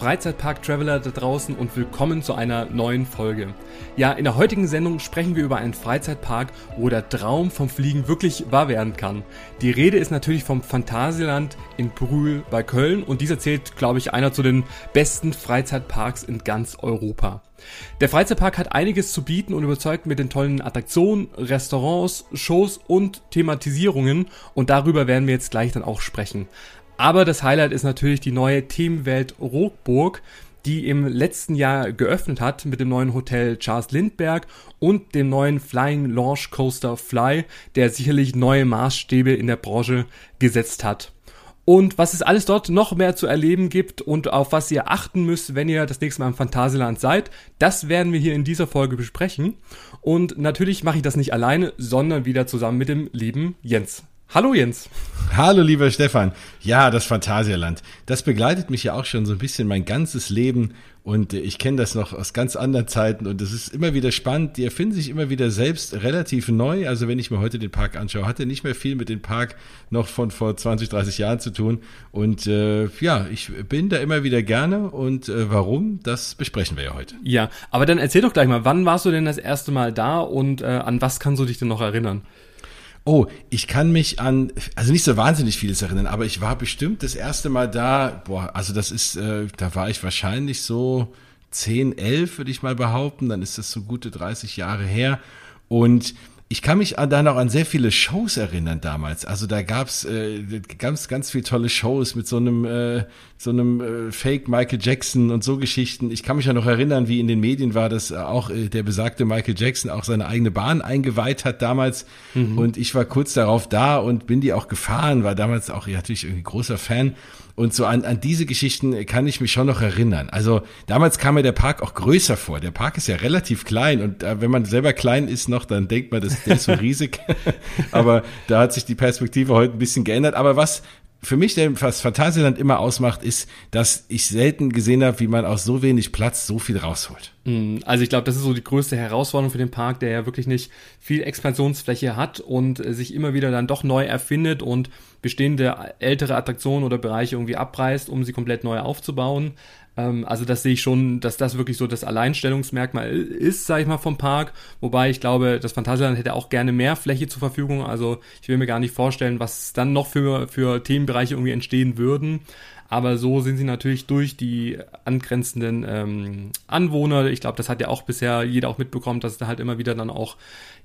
Freizeitpark-Traveler da draußen und willkommen zu einer neuen Folge. Ja, in der heutigen Sendung sprechen wir über einen Freizeitpark, wo der Traum vom Fliegen wirklich wahr werden kann. Die Rede ist natürlich vom Phantasialand in Brühl bei Köln und dieser zählt, glaube ich, einer zu den besten Freizeitparks in ganz Europa. Der Freizeitpark hat einiges zu bieten und überzeugt mit den tollen Attraktionen, Restaurants, Shows und Thematisierungen und darüber werden wir jetzt gleich dann auch sprechen. Aber das Highlight ist natürlich die neue Themenwelt Rockburg, die im letzten Jahr geöffnet hat mit dem neuen Hotel Charles Lindbergh und dem neuen Flying Launch Coaster Fly, der sicherlich neue Maßstäbe in der Branche gesetzt hat. Und was es alles dort noch mehr zu erleben gibt und auf was ihr achten müsst, wenn ihr das nächste Mal im Phantasialand seid, das werden wir hier in dieser Folge besprechen. Und natürlich mache ich das nicht alleine, sondern wieder zusammen mit dem lieben Jens. Hallo Jens. Hallo lieber Stefan. Ja, das Phantasialand. Das begleitet mich ja auch schon so ein bisschen mein ganzes Leben und ich kenne das noch aus ganz anderen Zeiten und es ist immer wieder spannend. Die erfinden sich immer wieder selbst relativ neu. Also wenn ich mir heute den Park anschaue, hat er nicht mehr viel mit dem Park noch von vor 20, 30 Jahren zu tun. Und äh, ja, ich bin da immer wieder gerne und äh, warum, das besprechen wir ja heute. Ja, aber dann erzähl doch gleich mal, wann warst du denn das erste Mal da und äh, an was kannst du dich denn noch erinnern? Oh, ich kann mich an, also nicht so wahnsinnig vieles erinnern, aber ich war bestimmt das erste Mal da, boah, also das ist, äh, da war ich wahrscheinlich so 10, 11, würde ich mal behaupten, dann ist das so gute 30 Jahre her. Und ich kann mich da noch an sehr viele Shows erinnern damals. Also da gab's äh, ganz, ganz viele tolle Shows mit so einem, äh, so einem äh, Fake Michael Jackson und so Geschichten. Ich kann mich ja noch erinnern, wie in den Medien war, dass auch äh, der besagte Michael Jackson auch seine eigene Bahn eingeweiht hat damals. Mhm. Und ich war kurz darauf da und bin die auch gefahren, war damals auch ja, natürlich irgendwie großer Fan. Und so an, an diese Geschichten kann ich mich schon noch erinnern. Also damals kam mir der Park auch größer vor. Der Park ist ja relativ klein und äh, wenn man selber klein ist noch, dann denkt man, das, der ist so riesig. Aber da hat sich die Perspektive heute ein bisschen geändert. Aber was für mich der, was Phantasialand immer ausmacht, ist, dass ich selten gesehen habe, wie man aus so wenig Platz so viel rausholt. Mm, also ich glaube, das ist so die größte Herausforderung für den Park, der ja wirklich nicht viel Expansionsfläche hat und äh, sich immer wieder dann doch neu erfindet und bestehende ältere Attraktionen oder Bereiche irgendwie abreißt, um sie komplett neu aufzubauen. Ähm, also das sehe ich schon, dass das wirklich so das Alleinstellungsmerkmal ist, sage ich mal, vom Park. Wobei ich glaube, das Phantasialand hätte auch gerne mehr Fläche zur Verfügung. Also ich will mir gar nicht vorstellen, was dann noch für, für Themenbereiche irgendwie entstehen würden. Aber so sind sie natürlich durch die angrenzenden ähm, Anwohner. Ich glaube, das hat ja auch bisher jeder auch mitbekommen, dass es da halt immer wieder dann auch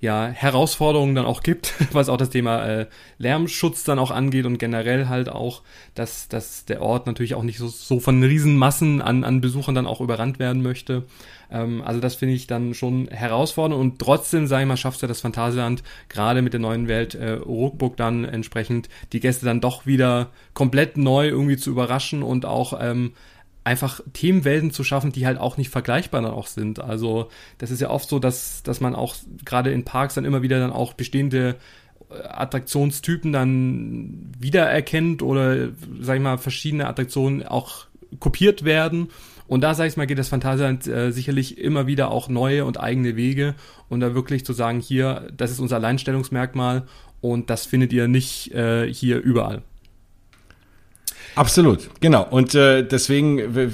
ja Herausforderungen dann auch gibt, was auch das Thema äh, Lärmschutz dann auch angeht und generell halt auch, dass, dass der Ort natürlich auch nicht so, so von Riesenmassen an, an Besuchern dann auch überrannt werden möchte. Ähm, also das finde ich dann schon herausfordernd und trotzdem, sage ich mal, schafft ja das Phantasialand gerade mit der neuen Welt äh, Ruckburg dann entsprechend die Gäste dann doch wieder komplett neu irgendwie zu überraschen und auch ähm, einfach Themenwelten zu schaffen, die halt auch nicht vergleichbar dann auch sind. Also das ist ja oft so, dass, dass man auch gerade in Parks dann immer wieder dann auch bestehende äh, Attraktionstypen dann wiedererkennt oder, sag ich mal, verschiedene Attraktionen auch kopiert werden und da, sag ich mal, geht das Phantasialand äh, sicherlich immer wieder auch neue und eigene Wege und da wirklich zu sagen, hier, das ist unser Alleinstellungsmerkmal und das findet ihr nicht äh, hier überall. Absolut, genau. Und äh, deswegen,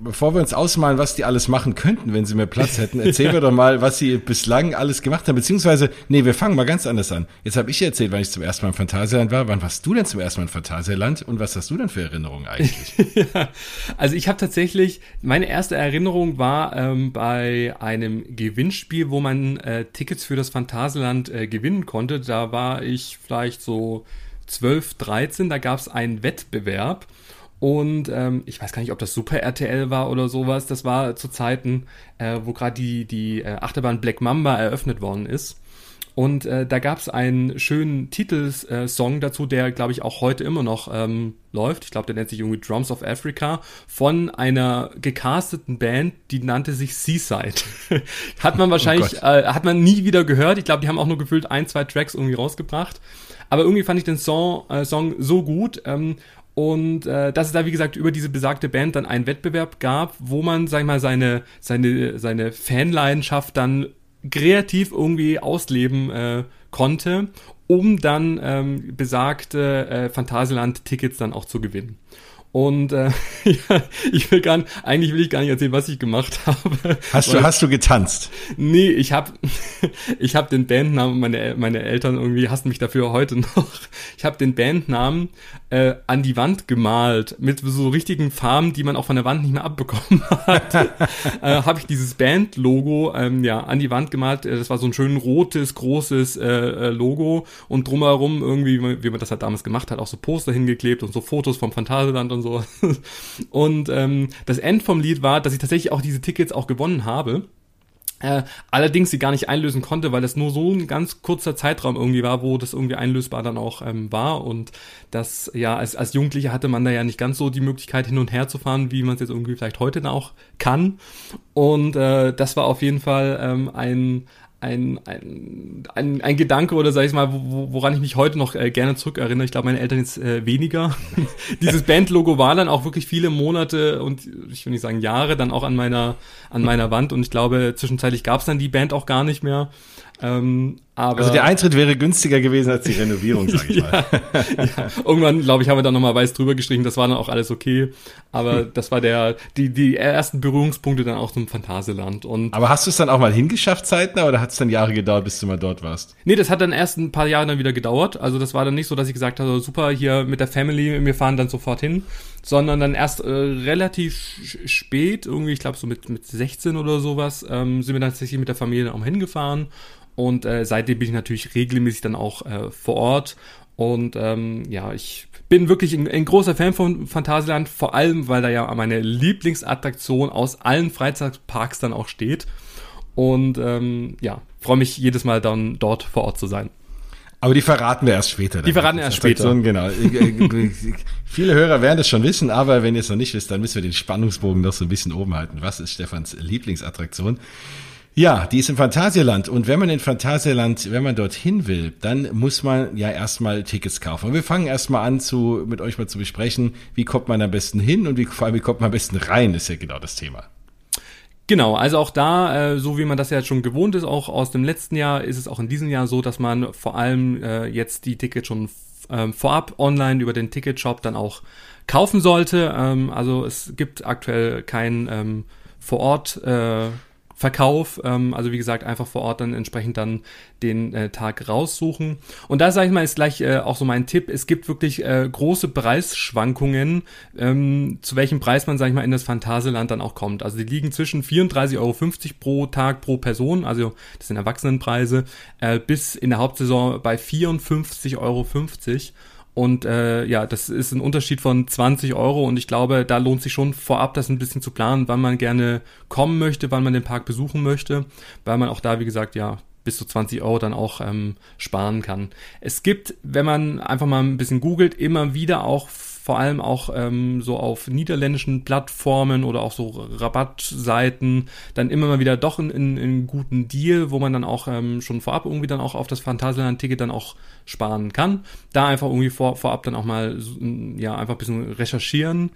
bevor wir uns ausmalen, was die alles machen könnten, wenn sie mehr Platz hätten, erzählen wir doch mal, was sie bislang alles gemacht haben. Beziehungsweise, nee, wir fangen mal ganz anders an. Jetzt habe ich erzählt, wann ich zum ersten Mal im Phantasialand war. Wann warst du denn zum ersten Mal im Phantasialand? Und was hast du denn für Erinnerungen eigentlich? ja, also ich habe tatsächlich, meine erste Erinnerung war ähm, bei einem Gewinnspiel, wo man äh, Tickets für das Phantasialand äh, gewinnen konnte. Da war ich vielleicht so 12, 13, da gab es einen Wettbewerb. Und ähm, ich weiß gar nicht, ob das Super RTL war oder sowas. Das war zu Zeiten, äh, wo gerade die, die äh, Achterbahn Black Mamba eröffnet worden ist. Und äh, da gab es einen schönen Titelsong dazu, der, glaube ich, auch heute immer noch ähm, läuft. Ich glaube, der nennt sich irgendwie Drums of Africa von einer gecasteten Band, die nannte sich Seaside. hat man oh wahrscheinlich, oh äh, hat man nie wieder gehört. Ich glaube, die haben auch nur gefühlt ein, zwei Tracks irgendwie rausgebracht. Aber irgendwie fand ich den Song, äh, Song so gut. Ähm, und äh, dass es da, wie gesagt, über diese besagte Band dann einen Wettbewerb gab, wo man, sag ich mal, seine, seine, seine Fanleidenschaft dann kreativ irgendwie ausleben äh, konnte, um dann ähm, besagte äh, Phantasialand-Tickets dann auch zu gewinnen. Und äh, ja, ich will gar nicht, eigentlich will ich gar nicht erzählen, was ich gemacht habe. Hast du, hast du getanzt? Nee, ich habe ich hab den Bandnamen, meine, meine Eltern irgendwie hassen mich dafür heute noch. Ich habe den Bandnamen äh, an die Wand gemalt mit so richtigen Farben, die man auch von der Wand nicht mehr abbekommen hat. äh, habe ich dieses Band-Logo ähm, ja an die Wand gemalt. Äh, das war so ein schön rotes, großes äh, äh, Logo und drumherum irgendwie, wie man das halt damals gemacht hat, auch so Poster hingeklebt und so Fotos vom Phantasialand und so. und ähm, das End vom Lied war, dass ich tatsächlich auch diese Tickets auch gewonnen habe. Äh, allerdings sie gar nicht einlösen konnte, weil das nur so ein ganz kurzer Zeitraum irgendwie war, wo das irgendwie einlösbar dann auch ähm, war. Und das, ja, als, als Jugendlicher hatte man da ja nicht ganz so die Möglichkeit hin und her zu fahren, wie man es jetzt irgendwie vielleicht heute dann auch kann. Und äh, das war auf jeden Fall ähm, ein, ein, ein, ein, ein Gedanke oder sag ich mal, wo, woran ich mich heute noch äh, gerne zurückerinnere. Ich glaube, meine Eltern jetzt äh, weniger. Dieses Bandlogo war dann auch wirklich viele Monate und ich will nicht sagen Jahre dann auch an meiner an meiner Wand und ich glaube, zwischenzeitlich gab es dann die Band auch gar nicht mehr. Ähm, aber also der Eintritt wäre günstiger gewesen als die Renovierung, sag ich ja, mal. ja. Irgendwann, glaube ich, haben wir da nochmal weiß drüber gestrichen, das war dann auch alles okay. Aber hm. das war der, die, die ersten Berührungspunkte dann auch zum Phantasialand. Und aber hast du es dann auch mal hingeschafft zeitnah oder hat es dann Jahre gedauert, bis du mal dort warst? Nee, das hat dann erst ein paar Jahre dann wieder gedauert. Also das war dann nicht so, dass ich gesagt habe, super, hier mit der Family, wir fahren dann sofort hin, sondern dann erst äh, relativ spät, irgendwie, ich glaube so mit, mit 16 oder sowas, ähm, sind wir dann tatsächlich mit der Familie auch hingefahren und äh, seitdem bin ich natürlich regelmäßig dann auch äh, vor Ort. Und ähm, ja, ich bin wirklich ein, ein, großer Fan von Phantasialand, vor allem, weil da ja meine Lieblingsattraktion aus allen Freizeitparks dann auch steht. Und ähm, ja, freue mich jedes Mal dann dort vor Ort zu sein. Aber die verraten wir erst später. Die verraten wir erst später. Genau. Viele Hörer werden das schon wissen, aber wenn ihr es noch nicht wisst, dann müssen wir den Spannungsbogen noch so ein bisschen oben halten. Was ist Stefans Lieblingsattraktion? Ja, die ist im Phantasialand. Und wenn man in Phantasialand, wenn man dorthin will, dann muss man ja erstmal Tickets kaufen. Und wir fangen erstmal an, zu, mit euch mal zu besprechen, wie kommt man am besten hin und wie, vor allem, wie kommt man am besten rein, ist ja genau das Thema. Genau, also auch da, äh, so wie man das ja schon gewohnt ist, auch aus dem letzten Jahr, ist es auch in diesem Jahr so, dass man vor allem äh, jetzt die Tickets schon äh, vorab online über den Ticketshop dann auch kaufen sollte. Ähm, also es gibt aktuell kein ähm, vor Ort äh, Verkauf. Ähm, also wie gesagt, einfach vor Ort dann entsprechend dann den äh, Tag raussuchen. Und da sage ich mal, ist gleich äh, auch so mein Tipp. Es gibt wirklich äh, große Preisschwankungen, ähm, zu welchem Preis man, sage ich mal, in das Phantasialand dann auch kommt. Also die liegen zwischen 34,50 Euro pro Tag pro Person, also das sind Erwachsenenpreise, äh, bis in der Hauptsaison bei 54,50 Euro. Und äh, ja, das ist ein Unterschied von 20 Euro und ich glaube, da lohnt sich schon vorab das ein bisschen zu planen, wann man gerne kommen möchte, wann man den Park besuchen möchte, weil man auch da, wie gesagt, ja, bis zu 20 Euro dann auch ähm, sparen kann. Es gibt, wenn man einfach mal ein bisschen googelt, immer wieder auch vor allem auch ähm, so auf niederländischen Plattformen oder auch so Rabattseiten dann immer mal wieder doch einen, einen guten Deal, wo man dann auch ähm, schon vorab irgendwie dann auch auf das Phantasialand-Ticket dann auch sparen kann. Da einfach irgendwie vor, vorab dann auch mal ja einfach ein bisschen recherchieren.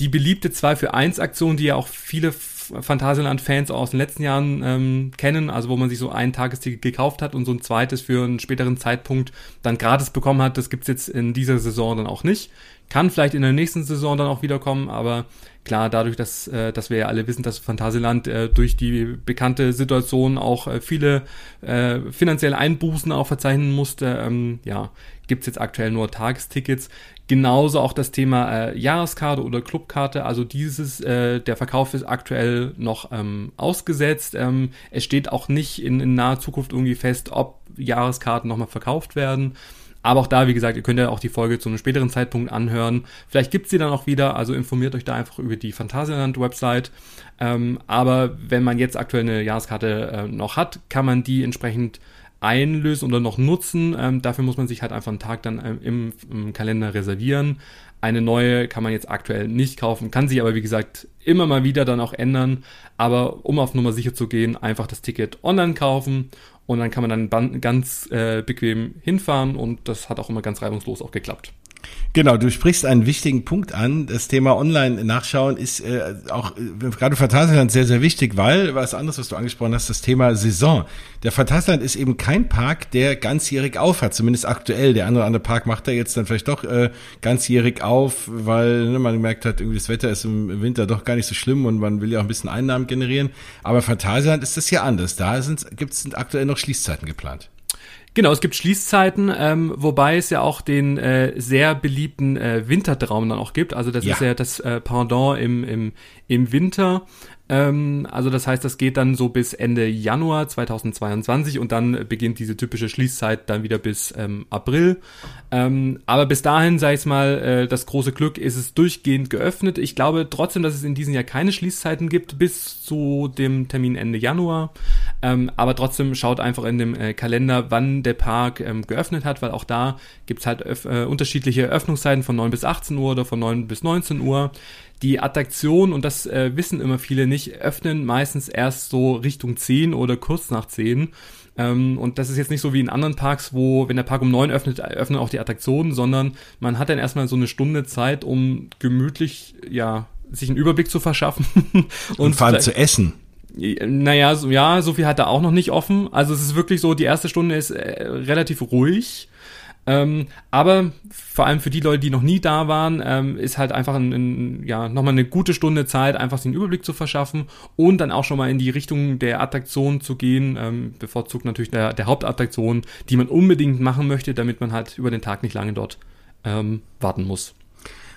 Die beliebte 2 für 1 Aktion, die ja auch viele Phantasialand-Fans aus den letzten Jahren ähm, kennen, also wo man sich so ein Tagesticket gekauft hat und so ein zweites für einen späteren Zeitpunkt dann gratis bekommen hat, das gibt's jetzt in dieser Saison dann auch nicht. Kann vielleicht in der nächsten Saison dann auch wiederkommen, aber klar, dadurch, dass, äh, dass wir ja alle wissen, dass Phantasialand äh, durch die bekannte Situation auch äh, viele äh, finanzielle Einbußen auch verzeichnen musste, ähm, ja, gibt's jetzt aktuell nur Tagestickets. Genauso auch das Thema äh, Jahreskarte oder Clubkarte. Also dieses, äh, der Verkauf ist aktuell noch ähm, ausgesetzt. Ähm, es steht auch nicht in, in naher Zukunft irgendwie fest, ob Jahreskarten nochmal verkauft werden. Aber auch da, wie gesagt, ihr könnt ja auch die Folge zu einem späteren Zeitpunkt anhören. Vielleicht gibt's sie dann auch wieder, also informiert euch da einfach über die Phantasialand-Website. Ähm, aber wenn man jetzt aktuell eine Jahreskarte äh, noch hat, kann man die entsprechend einlösen oder noch nutzen. Ähm, dafür muss man sich halt einfach einen Tag dann ähm, im, im, Kalender reservieren. Eine neue kann man jetzt aktuell nicht kaufen, kann sich aber wie gesagt immer mal wieder dann auch ändern. Aber um auf Nummer sicher zu gehen, einfach das Ticket online kaufen und dann kann man dann ganz äh, bequem hinfahren und das hat auch immer ganz reibungslos auch geklappt. Genau, du sprichst einen wichtigen Punkt an. Das Thema Online-Nachschauen ist äh, auch äh, gerade für Phantasialand sehr, sehr wichtig, weil was anderes, was du angesprochen hast, das Thema Saison. Der Phantasialand ist eben kein Park, der ganzjährig auf hat, zumindest aktuell. Der andere andere Park macht er jetzt dann vielleicht doch äh, ganzjährig auf, weil ne, man gemerkt hat, irgendwie das Wetter ist im Winter doch gar nicht so schlimm und man will ja auch ein bisschen Einnahmen generieren. Aber Phantasialand ist das hier anders. Da gibt es aktuell noch Schließzeiten geplant. Genau, es gibt Schließzeiten, ähm, wobei es ja auch den äh, sehr beliebten äh, Wintertraum dann auch gibt. Also das ja. ist ja das äh, Pendant im, im, im Winter. Ähm, also das heißt, das geht dann so bis Ende Januar 2022 und dann beginnt diese typische Schließzeit dann wieder bis ähm, April. Ähm, aber bis dahin, sag ich mal, äh, das große Glück ist es durchgehend geöffnet. Ich glaube trotzdem, dass es in diesem Jahr keine Schließzeiten gibt bis zu dem Termin Ende Januar. Ähm, aber trotzdem schaut einfach in dem äh, Kalender, wann der Park ähm, geöffnet hat, weil auch da gibt's halt äh, unterschiedliche Öffnungszeiten von 9 bis 18 Uhr oder von 9 bis 19 Uhr die Attraktion, und das äh, wissen immer viele nicht, öffnen meistens erst so Richtung 10 oder kurz nach 10. Ähm, und das ist jetzt nicht so wie in anderen Parks, wo, wenn der Park um 9 öffnet, öffnen auch die Attraktionen, sondern man hat dann erstmal so eine Stunde Zeit, um gemütlich, ja, sich einen Überblick zu verschaffen. und, und vor allem zu essen. Naja, so, ja, so viel hat er auch noch nicht offen. Also es ist wirklich so, die erste Stunde ist äh, relativ ruhig. Ähm, aber vor allem für die Leute, die noch nie da waren, ähm, ist halt einfach ein, ein, ja, nochmal eine gute Stunde Zeit, einfach den Überblick zu verschaffen und dann auch schon mal in die Richtung der Attraktion zu gehen, ähm, bevorzugt natürlich der, der Hauptattraktion, die man unbedingt machen möchte, damit man halt über den Tag nicht lange dort ähm, warten muss.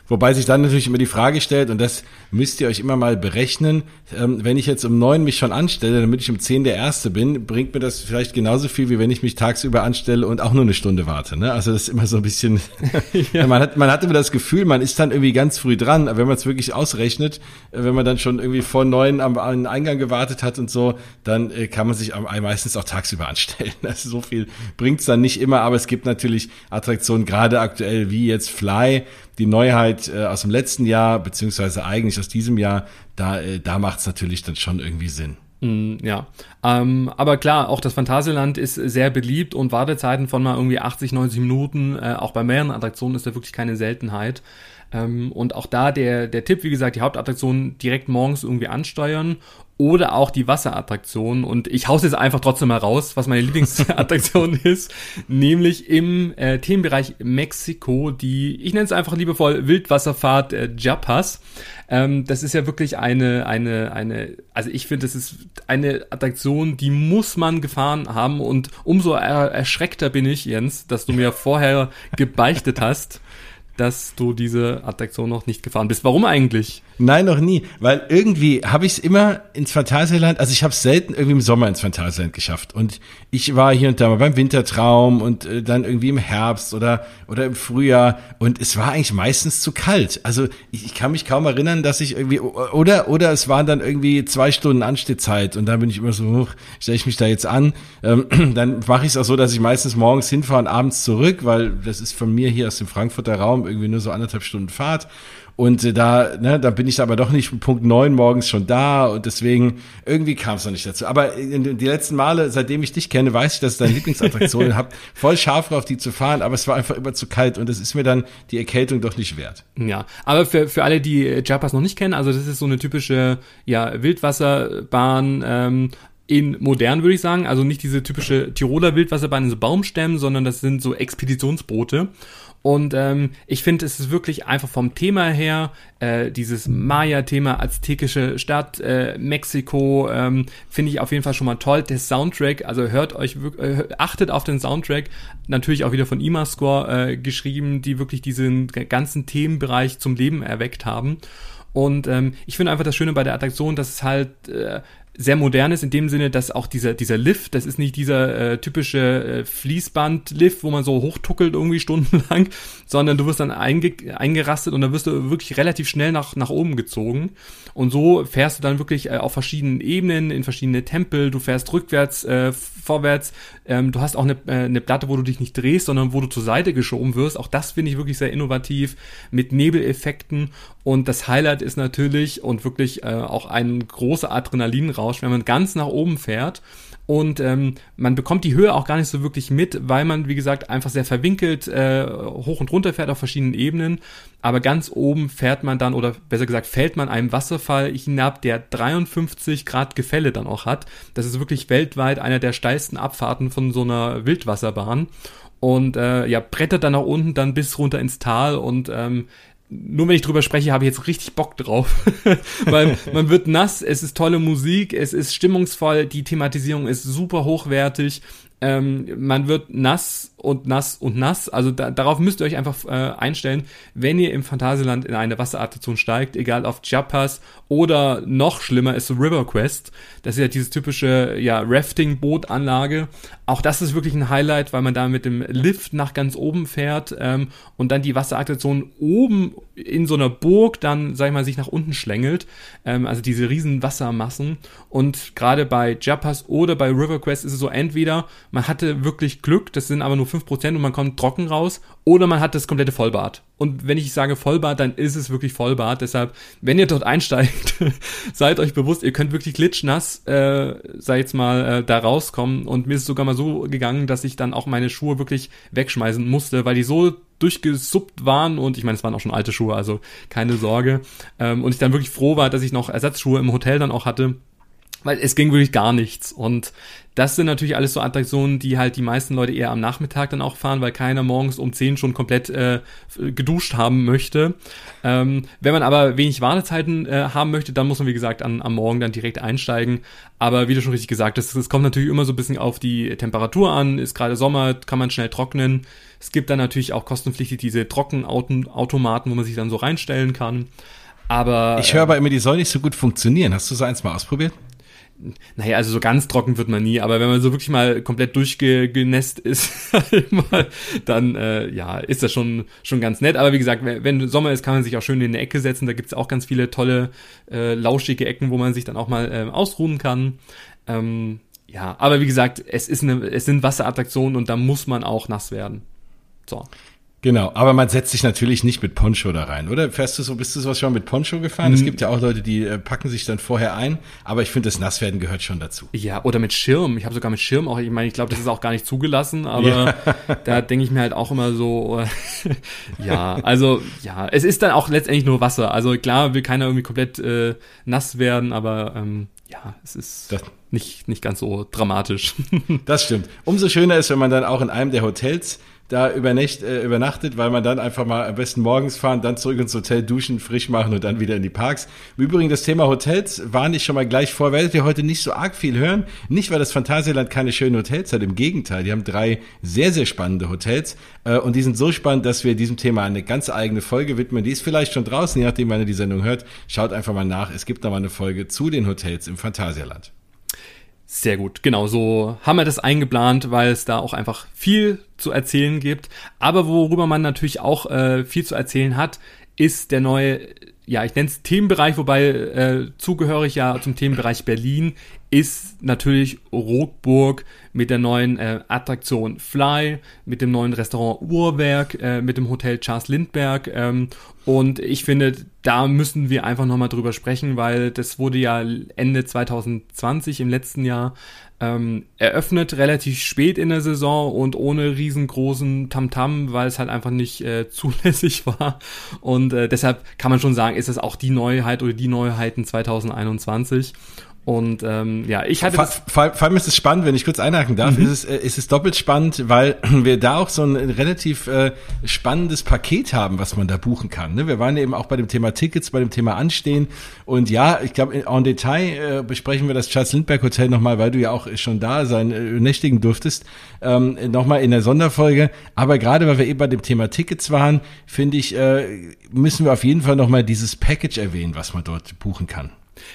Wobei sich dann natürlich immer die Frage stellt, und das müsst ihr euch immer mal berechnen, ähm, wenn ich jetzt um neun mich schon anstelle, damit ich um zehn der Erste bin, bringt mir das vielleicht genauso viel, wie wenn ich mich tagsüber anstelle und auch nur eine Stunde warte. Ne? Also das ist immer so ein bisschen, ja. man, hat, man hat immer das Gefühl, man ist dann irgendwie ganz früh dran, aber wenn man es wirklich ausrechnet, äh, wenn man dann schon irgendwie vor neun am, am Eingang gewartet hat und so, dann äh, kann man sich am, meistens auch tagsüber anstellen. Also so viel bringt's dann nicht immer, aber es gibt natürlich Attraktionen, gerade aktuell wie jetzt Fly, die Neuheit äh, aus dem letzten Jahr, beziehungsweise eigentlich aus diesem Jahr, da, äh, da macht es natürlich dann schon irgendwie Sinn. Mm, ja, ähm, aber klar, auch das Phantasialand ist sehr beliebt und Wartezeiten von mal irgendwie 80, 90 Minuten, äh, auch bei mehreren Attraktionen ist da wirklich keine Seltenheit. Ähm, und auch da der, der Tipp, wie gesagt, die Hauptattraktion direkt morgens irgendwie ansteuern oder auch die Wasserattraktion. Und ich hau's jetzt einfach trotzdem mal raus, was meine Lieblingsattraktion ist, nämlich im äh, Themenbereich Mexiko, die, ich nenne es einfach liebevoll Wildwasserfahrt äh, Japas. Ähm, das ist ja wirklich eine, eine, eine, also ich finde, das ist eine Attraktion, die muss man gefahren haben und umso er erschreckter bin ich, Jens, dass du mir vorher gebeichtet hast, dass du diese Attraktion noch nicht gefahren bist. Warum eigentlich? Nein, noch nie, weil irgendwie habe ich es immer ins Phantasialand, also ich habe es selten irgendwie im Sommer ins Phantasialand geschafft. Und ich war hier und da mal beim Wintertraum und äh, dann irgendwie im Herbst oder oder im Frühjahr. Und es war eigentlich meistens zu kalt. Also ich, ich kann mich kaum erinnern, dass ich irgendwie oder oder es waren dann irgendwie zwei Stunden Anstehzeit. Und dann bin ich immer so, stelle ich mich da jetzt an, ähm, dann mache ich es auch so, dass ich meistens morgens hinfahre und abends zurück, weil das ist von mir hier aus dem Frankfurter Raum irgendwie nur so anderthalb Stunden Fahrt und äh, da, ne, da bin ich aber doch nicht Punkt neun morgens schon da und deswegen irgendwie kam es noch nicht dazu. Aber in, die letzten Male, seitdem ich dich kenne, weiß ich, dass es deine Lieblingsattraktion habt, voll scharf drauf, die zu fahren, aber es war einfach immer zu kalt und es ist mir dann die Erkältung doch nicht wert. Ja, aber für, für alle, die Japas noch nicht kennen, also das ist so eine typische ja, Wildwasserbahn, ähm, in modern würde ich sagen, also nicht diese typische Tiroler Wildwasserbahn in so Baumstämmen, sondern das sind so Expeditionsboote. Und ähm, ich finde, es ist wirklich einfach vom Thema her, äh, dieses Maya-Thema, aztekische Stadt, äh, Mexiko, ähm, finde ich auf jeden Fall schon mal toll. Der Soundtrack, also hört euch, äh, achtet auf den Soundtrack, natürlich auch wieder von IMA-Score äh, geschrieben, die wirklich diesen ganzen Themenbereich zum Leben erweckt haben. Und ähm, ich finde einfach das Schöne bei der Attraktion, dass es halt äh, sehr modern ist in dem Sinne, dass auch dieser, dieser Lift, das ist nicht dieser äh, typische äh, Fließband-Lift, wo man so hochtuckelt irgendwie stundenlang, sondern du wirst dann einge eingerastet und dann wirst du wirklich relativ schnell nach, nach oben gezogen. Und so fährst du dann wirklich äh, auf verschiedenen Ebenen, in verschiedene Tempel, du fährst rückwärts, äh, vorwärts, ähm, du hast auch eine, äh, eine Platte, wo du dich nicht drehst, sondern wo du zur Seite geschoben wirst. Auch das finde ich wirklich sehr innovativ mit Nebeleffekten. Und das Highlight ist natürlich und wirklich äh, auch ein großer Adrenalinrausch, wenn man ganz nach oben fährt und ähm, man bekommt die Höhe auch gar nicht so wirklich mit, weil man, wie gesagt, einfach sehr verwinkelt äh, hoch und runter fährt auf verschiedenen Ebenen. Aber ganz oben fährt man dann, oder besser gesagt, fällt man einem Wasserfall hinab, der 53 Grad Gefälle dann auch hat. Das ist wirklich weltweit einer der steilsten Abfahrten von so einer Wildwasserbahn und äh, ja, brettert dann nach unten dann bis runter ins Tal und ähm, nur wenn ich drüber spreche, habe ich jetzt richtig Bock drauf. Weil man wird nass, es ist tolle Musik, es ist stimmungsvoll, die Thematisierung ist super hochwertig ähm, man wird nass und nass und nass. Also da, darauf müsst ihr euch einfach äh, einstellen, wenn ihr im Phantasialand in eine Wasserattraktion steigt, egal auf Chiapas oder noch schlimmer ist River Quest. Das ist ja diese typische ja, Rafting-Bootanlage. Auch das ist wirklich ein Highlight, weil man da mit dem Lift nach ganz oben fährt ähm, und dann die Wasserattraktion oben in so einer Burg dann, sag ich mal, sich nach unten schlängelt. Ähm, also diese riesen Wassermassen. Und gerade bei Chiapas oder bei River Quest ist es so entweder man hatte wirklich Glück, das sind aber nur 5% und man kommt trocken raus, oder man hat das komplette Vollbad. Und wenn ich sage Vollbad, dann ist es wirklich Vollbad. Deshalb, wenn ihr dort einsteigt, seid euch bewusst, ihr könnt wirklich glitschnass, äh, sei jetzt mal, äh, da rauskommen. Und mir ist es sogar mal so gegangen, dass ich dann auch meine Schuhe wirklich wegschmeißen musste, weil die so durchgesuppt waren und ich meine, es waren auch schon alte Schuhe, also keine Sorge. Ähm, und ich dann wirklich froh war, dass ich noch Ersatzschuhe im Hotel dann auch hatte weil es ging wirklich gar nichts. Und das sind natürlich alles so Attraktionen, die halt die meisten Leute eher am Nachmittag dann auch fahren, weil keiner morgens um 10 schon komplett äh, geduscht haben möchte. Ähm, wenn man aber wenig Wartezeiten äh, haben möchte, dann muss man, wie gesagt, an, am Morgen dann direkt einsteigen. Aber wie du schon richtig gesagt hast, es kommt natürlich immer so ein bisschen auf die Temperatur an. Ist gerade Sommer, kann man schnell trocknen. Es gibt dann natürlich auch kostenpflichtig diese Trockenautomaten, wo man sich dann so reinstellen kann. Aber ich höre aber immer, die soll nicht so gut funktionieren. Hast du so eins mal ausprobiert? Naja, also so ganz trocken wird man nie, aber wenn man so wirklich mal komplett durchgenässt ist, dann äh, ja, ist das schon, schon ganz nett. Aber wie gesagt, wenn Sommer ist, kann man sich auch schön in eine Ecke setzen. Da gibt's auch ganz viele tolle, äh, lauschige Ecken, wo man sich dann auch mal äh, ausruhen kann. Ähm, ja, aber wie gesagt, es ist eine, es sind Wasserattraktionen und da muss man auch nass werden. So. Genau, aber man setzt sich natürlich nicht mit Poncho da rein, oder? Fährst du so, bist du sowas schon mit Poncho gefahren? Mhm. Es gibt ja auch Leute, die äh, packen sich dann vorher ein, aber ich finde, das Nasswerden gehört schon dazu. Ja, oder mit Schirm. Ich habe sogar mit Schirm auch, ich meine, ich glaube, das ist auch gar nicht zugelassen, aber ja. da denke ich mir halt auch immer so, ja, also ja, es ist dann auch letztendlich nur Wasser. Also klar will keiner irgendwie komplett äh, nass werden, aber ähm, ja, es ist das, nicht, nicht ganz so dramatisch. das stimmt. Umso schöner ist, wenn man dann auch in einem der Hotels da übernächt, äh, übernachtet, weil man dann einfach mal am besten morgens fahren, dann zurück ins Hotel duschen, frisch machen und dann wieder in die Parks. Im Übrigen das Thema Hotels warne ich schon mal gleich vor, werdet ihr heute nicht so arg viel hören. Nicht, weil das Phantasialand keine schönen Hotels hat, im Gegenteil, die haben drei sehr, sehr spannende Hotels äh, und die sind so spannend, dass wir diesem Thema eine ganz eigene Folge widmen. Die ist vielleicht schon draußen, je nachdem, wann ihr die Sendung hört. Schaut einfach mal nach, es gibt da mal eine Folge zu den Hotels im Phantasialand. Sehr gut, genau, so haben wir das eingeplant, weil es da auch einfach viel zu erzählen gibt. Aber worüber man natürlich auch äh, viel zu erzählen hat, ist der neue, ja, ich nenne es Themenbereich, wobei äh, zugehörig ja zum Themenbereich Berlin ist natürlich Rotburg mit der neuen äh, Attraktion Fly, mit dem neuen Restaurant Uhrwerk, äh, mit dem Hotel Charles Lindbergh. Ähm, und ich finde, da müssen wir einfach nochmal drüber sprechen, weil das wurde ja Ende 2020 im letzten Jahr ähm, eröffnet, relativ spät in der Saison und ohne riesengroßen Tamtam, weil es halt einfach nicht äh, zulässig war. Und äh, deshalb kann man schon sagen, ist es auch die Neuheit oder die Neuheiten 2021. Und ähm, ja, ich hatte. Vor, vor, vor allem ist es spannend, wenn ich kurz einhaken darf, mhm. ist, es, äh, ist es doppelt spannend, weil wir da auch so ein relativ äh, spannendes Paket haben, was man da buchen kann. Ne? Wir waren eben auch bei dem Thema Tickets, bei dem Thema Anstehen. Und ja, ich glaube, en Detail äh, besprechen wir das Charles Lindbergh Hotel nochmal, weil du ja auch schon da sein äh, nächtigen durftest, ähm, nochmal in der Sonderfolge. Aber gerade weil wir eben bei dem Thema Tickets waren, finde ich, äh, müssen wir auf jeden Fall nochmal dieses Package erwähnen, was man dort buchen kann.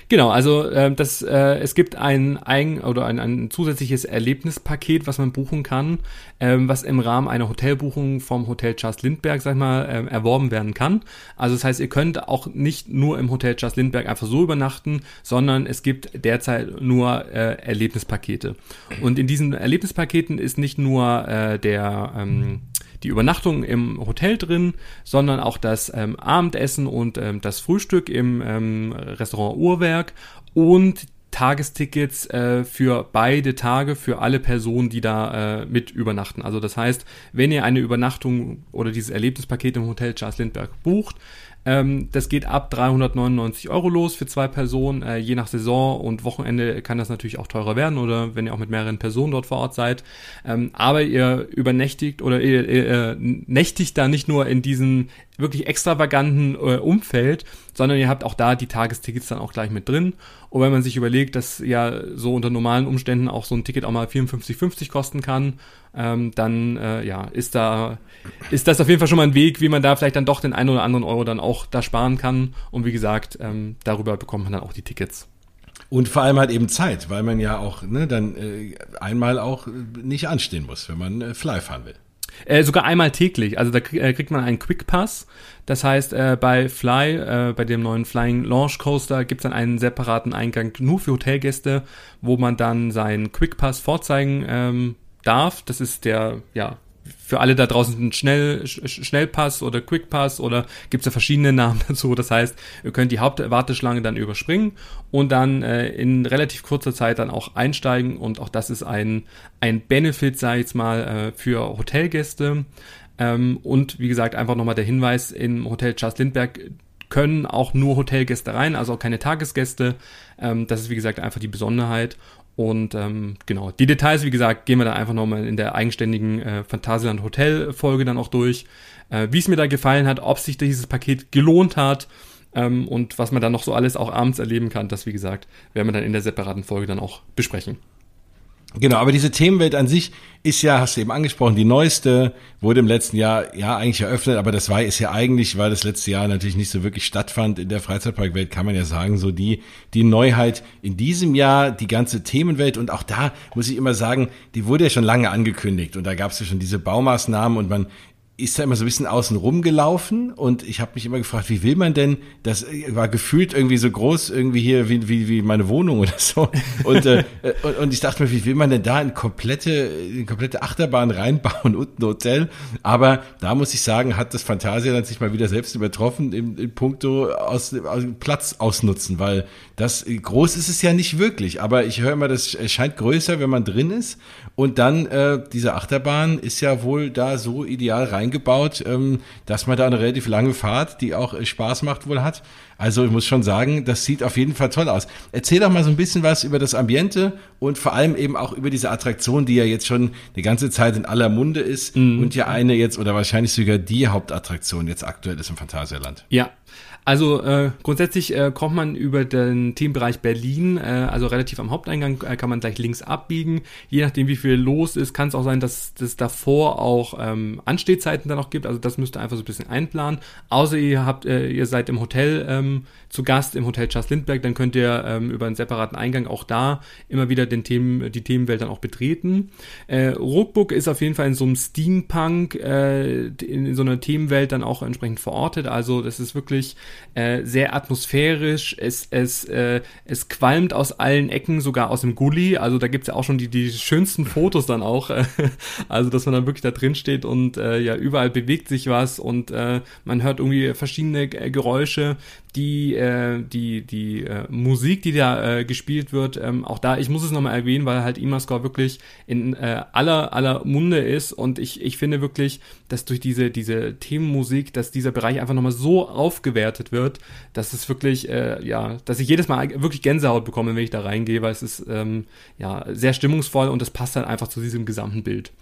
Genau, also äh, das, äh, es gibt ein eigen oder ein, ein zusätzliches Erlebnispaket, was man buchen kann, ähm, was im Rahmen einer Hotelbuchung vom Hotel Charles Lindbergh, sag ich mal, ähm, erworben werden kann. Also das heißt, ihr könnt auch nicht nur im Hotel Charles Lindbergh einfach so übernachten, sondern es gibt derzeit nur äh, Erlebnispakete. Und in diesen Erlebnispaketen ist nicht nur äh, der ähm, die Übernachtung im Hotel drin, sondern auch das ähm, Abendessen und ähm, das Frühstück im ähm, Restaurant Uhrwerk und Tagestickets äh, für beide Tage für alle Personen, die da äh, mit übernachten. Also das heißt, wenn ihr eine Übernachtung oder dieses Erlebnispaket im Hotel Charles Lindbergh bucht, ähm, das geht ab 399 Euro los für zwei Personen. Äh, je nach Saison und Wochenende kann das natürlich auch teurer werden oder wenn ihr auch mit mehreren Personen dort vor Ort seid. Ähm, aber ihr übernächtigt oder ihr, ihr äh, nächtigt da nicht nur in diesem wirklich extravaganten äh, Umfeld, sondern ihr habt auch da die Tagestickets dann auch gleich mit drin. Und wenn man sich überlegt, dass ja so unter normalen Umständen auch so ein Ticket auch mal 54,50 kosten kann, ähm, dann äh, ja ist da ist das auf jeden Fall schon mal ein Weg, wie man da vielleicht dann doch den einen oder anderen Euro dann auch da sparen kann. Und wie gesagt, ähm, darüber bekommt man dann auch die Tickets. Und vor allem halt eben Zeit, weil man ja auch ne, dann äh, einmal auch nicht anstehen muss, wenn man äh, Fly fahren will. Äh, sogar einmal täglich. Also da äh, kriegt man einen Quick Pass. Das heißt, äh, bei Fly, äh, bei dem neuen Flying Launch Coaster, gibt es dann einen separaten Eingang nur für Hotelgäste, wo man dann seinen Quick Pass vorzeigen ähm, darf. Das ist der, ja, für alle da draußen ein Schnell, Schnellpass oder Quickpass oder gibt's ja verschiedene Namen dazu. Das heißt, ihr könnt die Hauptwarteschlange dann überspringen und dann äh, in relativ kurzer Zeit dann auch einsteigen und auch das ist ein, ein Benefit, sage ich jetzt mal, äh, für Hotelgäste. Ähm, und wie gesagt, einfach nochmal der Hinweis, im Hotel Charles Lindbergh können auch nur Hotelgäste rein, also auch keine Tagesgäste. Ähm, das ist wie gesagt einfach die Besonderheit. Und ähm, genau, die Details, wie gesagt, gehen wir dann einfach nochmal in der eigenständigen äh, Phantasialand Hotel Folge dann auch durch, äh, wie es mir da gefallen hat, ob sich dieses Paket gelohnt hat ähm, und was man dann noch so alles auch abends erleben kann. Das, wie gesagt, werden wir dann in der separaten Folge dann auch besprechen. Genau, aber diese Themenwelt an sich ist ja, hast du eben angesprochen, die neueste, wurde im letzten Jahr ja eigentlich eröffnet, aber das war ist ja eigentlich, weil das letzte Jahr natürlich nicht so wirklich stattfand in der Freizeitparkwelt, kann man ja sagen, so die die Neuheit in diesem Jahr, die ganze Themenwelt und auch da muss ich immer sagen, die wurde ja schon lange angekündigt und da gab es ja schon diese Baumaßnahmen und man ist da immer so ein bisschen außen rum gelaufen und ich habe mich immer gefragt, wie will man denn, das war gefühlt irgendwie so groß, irgendwie hier wie, wie, wie meine Wohnung oder so. Und, äh, und, und ich dachte mir, wie will man denn da eine komplette, eine komplette Achterbahn reinbauen und ein Hotel? Aber da muss ich sagen, hat das Phantasialand sich mal wieder selbst übertroffen im, im Punkto aus, aus Platz ausnutzen, weil das groß ist es ja nicht wirklich, aber ich höre immer, das scheint größer, wenn man drin ist. Und dann äh, diese Achterbahn ist ja wohl da so ideal reingebaut, ähm, dass man da eine relativ lange Fahrt, die auch äh, Spaß macht, wohl hat. Also ich muss schon sagen, das sieht auf jeden Fall toll aus. Erzähl doch mal so ein bisschen was über das Ambiente und vor allem eben auch über diese Attraktion, die ja jetzt schon die ganze Zeit in aller Munde ist mhm. und ja eine jetzt oder wahrscheinlich sogar die Hauptattraktion jetzt aktuell ist im Phantasialand. Ja, also äh, grundsätzlich äh, kommt man über den Themenbereich Berlin, äh, also relativ am Haupteingang, äh, kann man gleich links abbiegen. Je nachdem, wie viel los ist, kann es auch sein, dass es davor auch ähm, Anstehzeiten dann noch gibt. Also das müsst ihr einfach so ein bisschen einplanen. Außer ihr habt, äh, ihr seid im Hotel ähm, zu Gast, im Hotel Charles Lindbergh, dann könnt ihr ähm, über einen separaten Eingang auch da immer wieder den Themen, die Themenwelt dann auch betreten. Äh, Rookbook ist auf jeden Fall in so einem Steampunk, äh, in, in so einer Themenwelt dann auch entsprechend verortet. Also das ist wirklich äh, sehr atmosphärisch, es, es, äh, es qualmt aus allen Ecken, sogar aus dem Gully, also da gibt's ja auch schon die, die schönsten Fotos dann auch, also dass man dann wirklich da drin steht und äh, ja, überall bewegt sich was und äh, man hört irgendwie verschiedene Geräusche, die, äh, die, die äh, Musik, die da äh, gespielt wird, ähm, auch da, ich muss es nochmal erwähnen, weil halt Imascore wirklich in äh, aller, aller Munde ist und ich, ich finde wirklich, dass durch diese, diese Themenmusik, dass dieser Bereich einfach nochmal so aufgewertet wird, dass es wirklich, äh, ja, dass ich jedes Mal wirklich Gänsehaut bekomme, wenn ich da reingehe, weil es ist, ähm, ja, sehr stimmungsvoll und das passt dann einfach zu diesem gesamten Bild.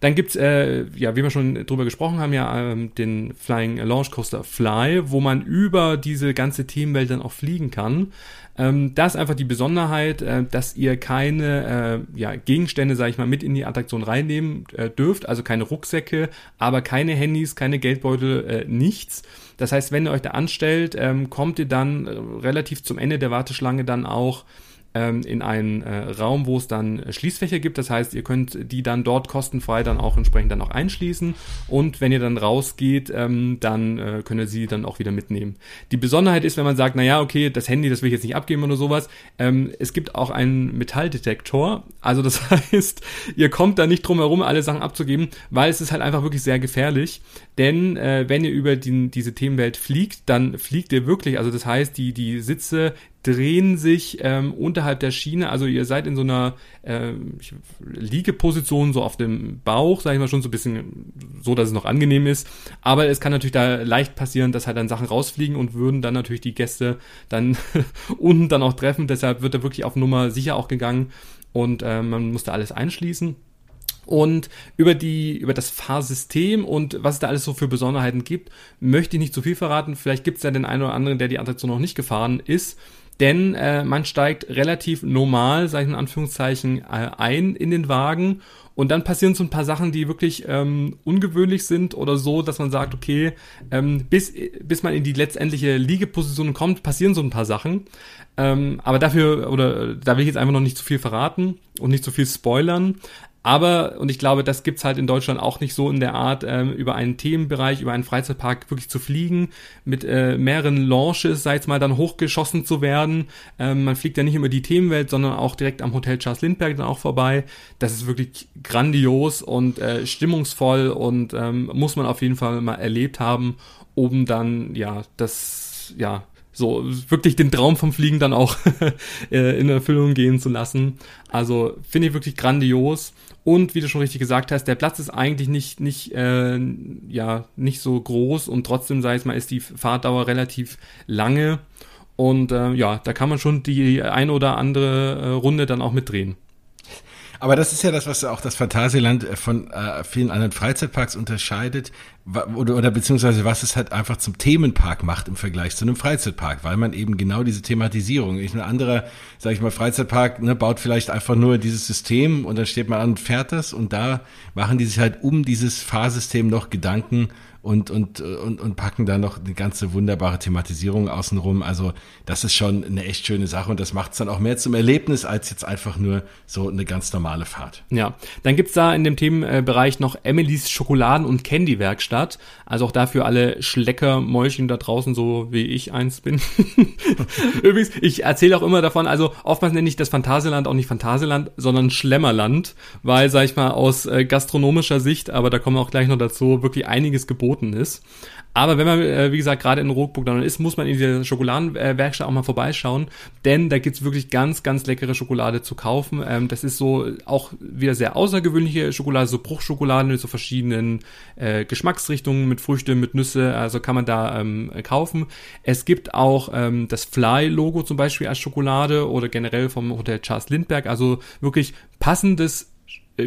Dann gibt's äh, ja, wie wir schon drüber gesprochen haben, ja ähm, den Flying Launch Coaster Fly, wo man über diese ganze Themenwelt dann auch fliegen kann. Ähm, da ist einfach die Besonderheit, äh, dass ihr keine äh, ja, Gegenstände, sage ich mal, mit in die Attraktion reinnehmen äh, dürft, also keine Rucksäcke, aber keine Handys, keine Geldbeutel, äh, nichts. Das heißt, wenn ihr euch da anstellt, ähm, kommt ihr dann äh, relativ zum Ende der Warteschlange dann auch ähm, in einen äh, Raum, wo es dann Schließfächer gibt. Das heißt, ihr könnt die dann dort kostenfrei dann auch entsprechend dann auch einschließen. Und wenn ihr dann rausgeht, ähm, dann äh, könnt ihr sie dann auch wieder mitnehmen. Die Besonderheit ist, wenn man sagt, naja, okay, das Handy, das will ich jetzt nicht abgeben oder sowas. Ähm, es gibt auch einen Metalldetektor. Also das heißt, ihr kommt da nicht drum herum, alle Sachen abzugeben, weil es ist halt einfach wirklich sehr gefährlich. Denn äh, wenn ihr über die, diese Themenwelt fliegt, dann fliegt ihr wirklich, also das heißt, die, die Sitze, drehen sich ähm, unterhalb der Schiene, also ihr seid in so einer ähm, Liegeposition, so auf dem Bauch, sage ich mal schon so ein bisschen so, dass es noch angenehm ist. Aber es kann natürlich da leicht passieren, dass halt dann Sachen rausfliegen und würden dann natürlich die Gäste dann unten dann auch treffen. Deshalb wird da wirklich auf Nummer sicher auch gegangen und äh, man musste alles einschließen. Und über die, über das Fahrsystem und was es da alles so für Besonderheiten gibt, möchte ich nicht zu viel verraten. Vielleicht gibt es ja den einen oder anderen, der die Attraktion noch nicht gefahren ist. Denn äh, man steigt relativ normal, sage ich in Anführungszeichen, äh, ein in den Wagen und dann passieren so ein paar Sachen, die wirklich ähm, ungewöhnlich sind oder so, dass man sagt, okay, ähm, bis, bis man in die letztendliche Liegeposition kommt, passieren so ein paar Sachen. Ähm, aber dafür, oder da will ich jetzt einfach noch nicht zu viel verraten und nicht zu viel spoilern. Aber, und ich glaube, das gibt's halt in Deutschland auch nicht so in der Art, ähm, über einen Themenbereich, über einen Freizeitpark wirklich zu fliegen, mit äh, mehreren Launches, sei es mal, dann hochgeschossen zu werden. Ähm, man fliegt ja nicht über die Themenwelt, sondern auch direkt am Hotel Charles Lindbergh dann auch vorbei. Das ist wirklich grandios und äh, stimmungsvoll und ähm, muss man auf jeden Fall mal erlebt haben, um dann, ja, das, ja, so wirklich den Traum vom Fliegen dann auch äh, in Erfüllung gehen zu lassen. Also finde ich wirklich grandios. Und wie du schon richtig gesagt hast, der Platz ist eigentlich nicht, nicht, äh, ja, nicht so groß und trotzdem, sag ich mal, ist die Fahrtdauer relativ lange. Und äh, ja, da kann man schon die ein oder andere äh, Runde dann auch mitdrehen. Aber das ist ja das, was auch das Phantasialand äh, von äh, vielen anderen Freizeitparks unterscheidet oder, oder beziehungsweise was es halt einfach zum Themenpark macht im Vergleich zu einem Freizeitpark, weil man eben genau diese Thematisierung, ich ein anderer, sag ich mal, Freizeitpark, ne, baut vielleicht einfach nur dieses System und dann steht man an und fährt das und da machen die sich halt um dieses Fahrsystem noch Gedanken und, und, und, und packen da noch eine ganze wunderbare Thematisierung außenrum. Also das ist schon eine echt schöne Sache und das macht es dann auch mehr zum Erlebnis als jetzt einfach nur so eine ganz normale Fahrt. Ja, dann gibt's da in dem Themenbereich noch Emilys Schokoladen- und Candy-Werkstatt. Also auch dafür alle Schleckermäulchen da draußen, so wie ich eins bin. Übrigens, ich erzähle auch immer davon, also oftmals nenne ich das Phantasialand auch nicht Phantasialand, sondern Schlemmerland, weil, sag ich mal, aus äh, gastronomischer Sicht, aber da kommen wir auch gleich noch dazu, wirklich einiges geboten verboten ist. Aber wenn man, äh, wie gesagt, gerade in Rockburg dann ist, muss man in dieser Schokoladenwerkstatt auch mal vorbeischauen, denn da gibt's wirklich ganz, ganz leckere Schokolade zu kaufen. Ähm, das ist so auch wieder sehr außergewöhnliche Schokolade, so Bruchschokolade mit so verschiedenen äh, Geschmacksrichtungen, mit Früchte, mit Nüsse, also kann man da ähm, kaufen. Es gibt auch ähm, das Fly-Logo zum Beispiel als Schokolade oder generell vom Hotel Charles Lindbergh, also wirklich passendes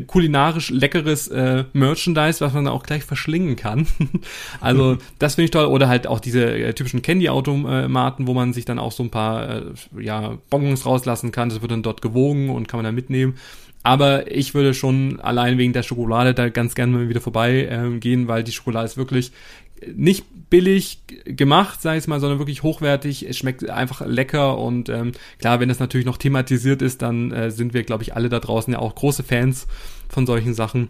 kulinarisch leckeres äh, Merchandise, was man auch gleich verschlingen kann. also das finde ich toll. Oder halt auch diese äh, typischen Candy-Automaten, wo man sich dann auch so ein paar äh, ja, Bonbons rauslassen kann. Das wird dann dort gewogen und kann man dann mitnehmen. Aber ich würde schon allein wegen der Schokolade da ganz gerne mal wieder vorbei äh, gehen, weil die Schokolade ist wirklich nicht billig gemacht, sage ich mal, sondern wirklich hochwertig. Es schmeckt einfach lecker und ähm, klar, wenn das natürlich noch thematisiert ist, dann äh, sind wir, glaube ich, alle da draußen ja auch große Fans von solchen Sachen.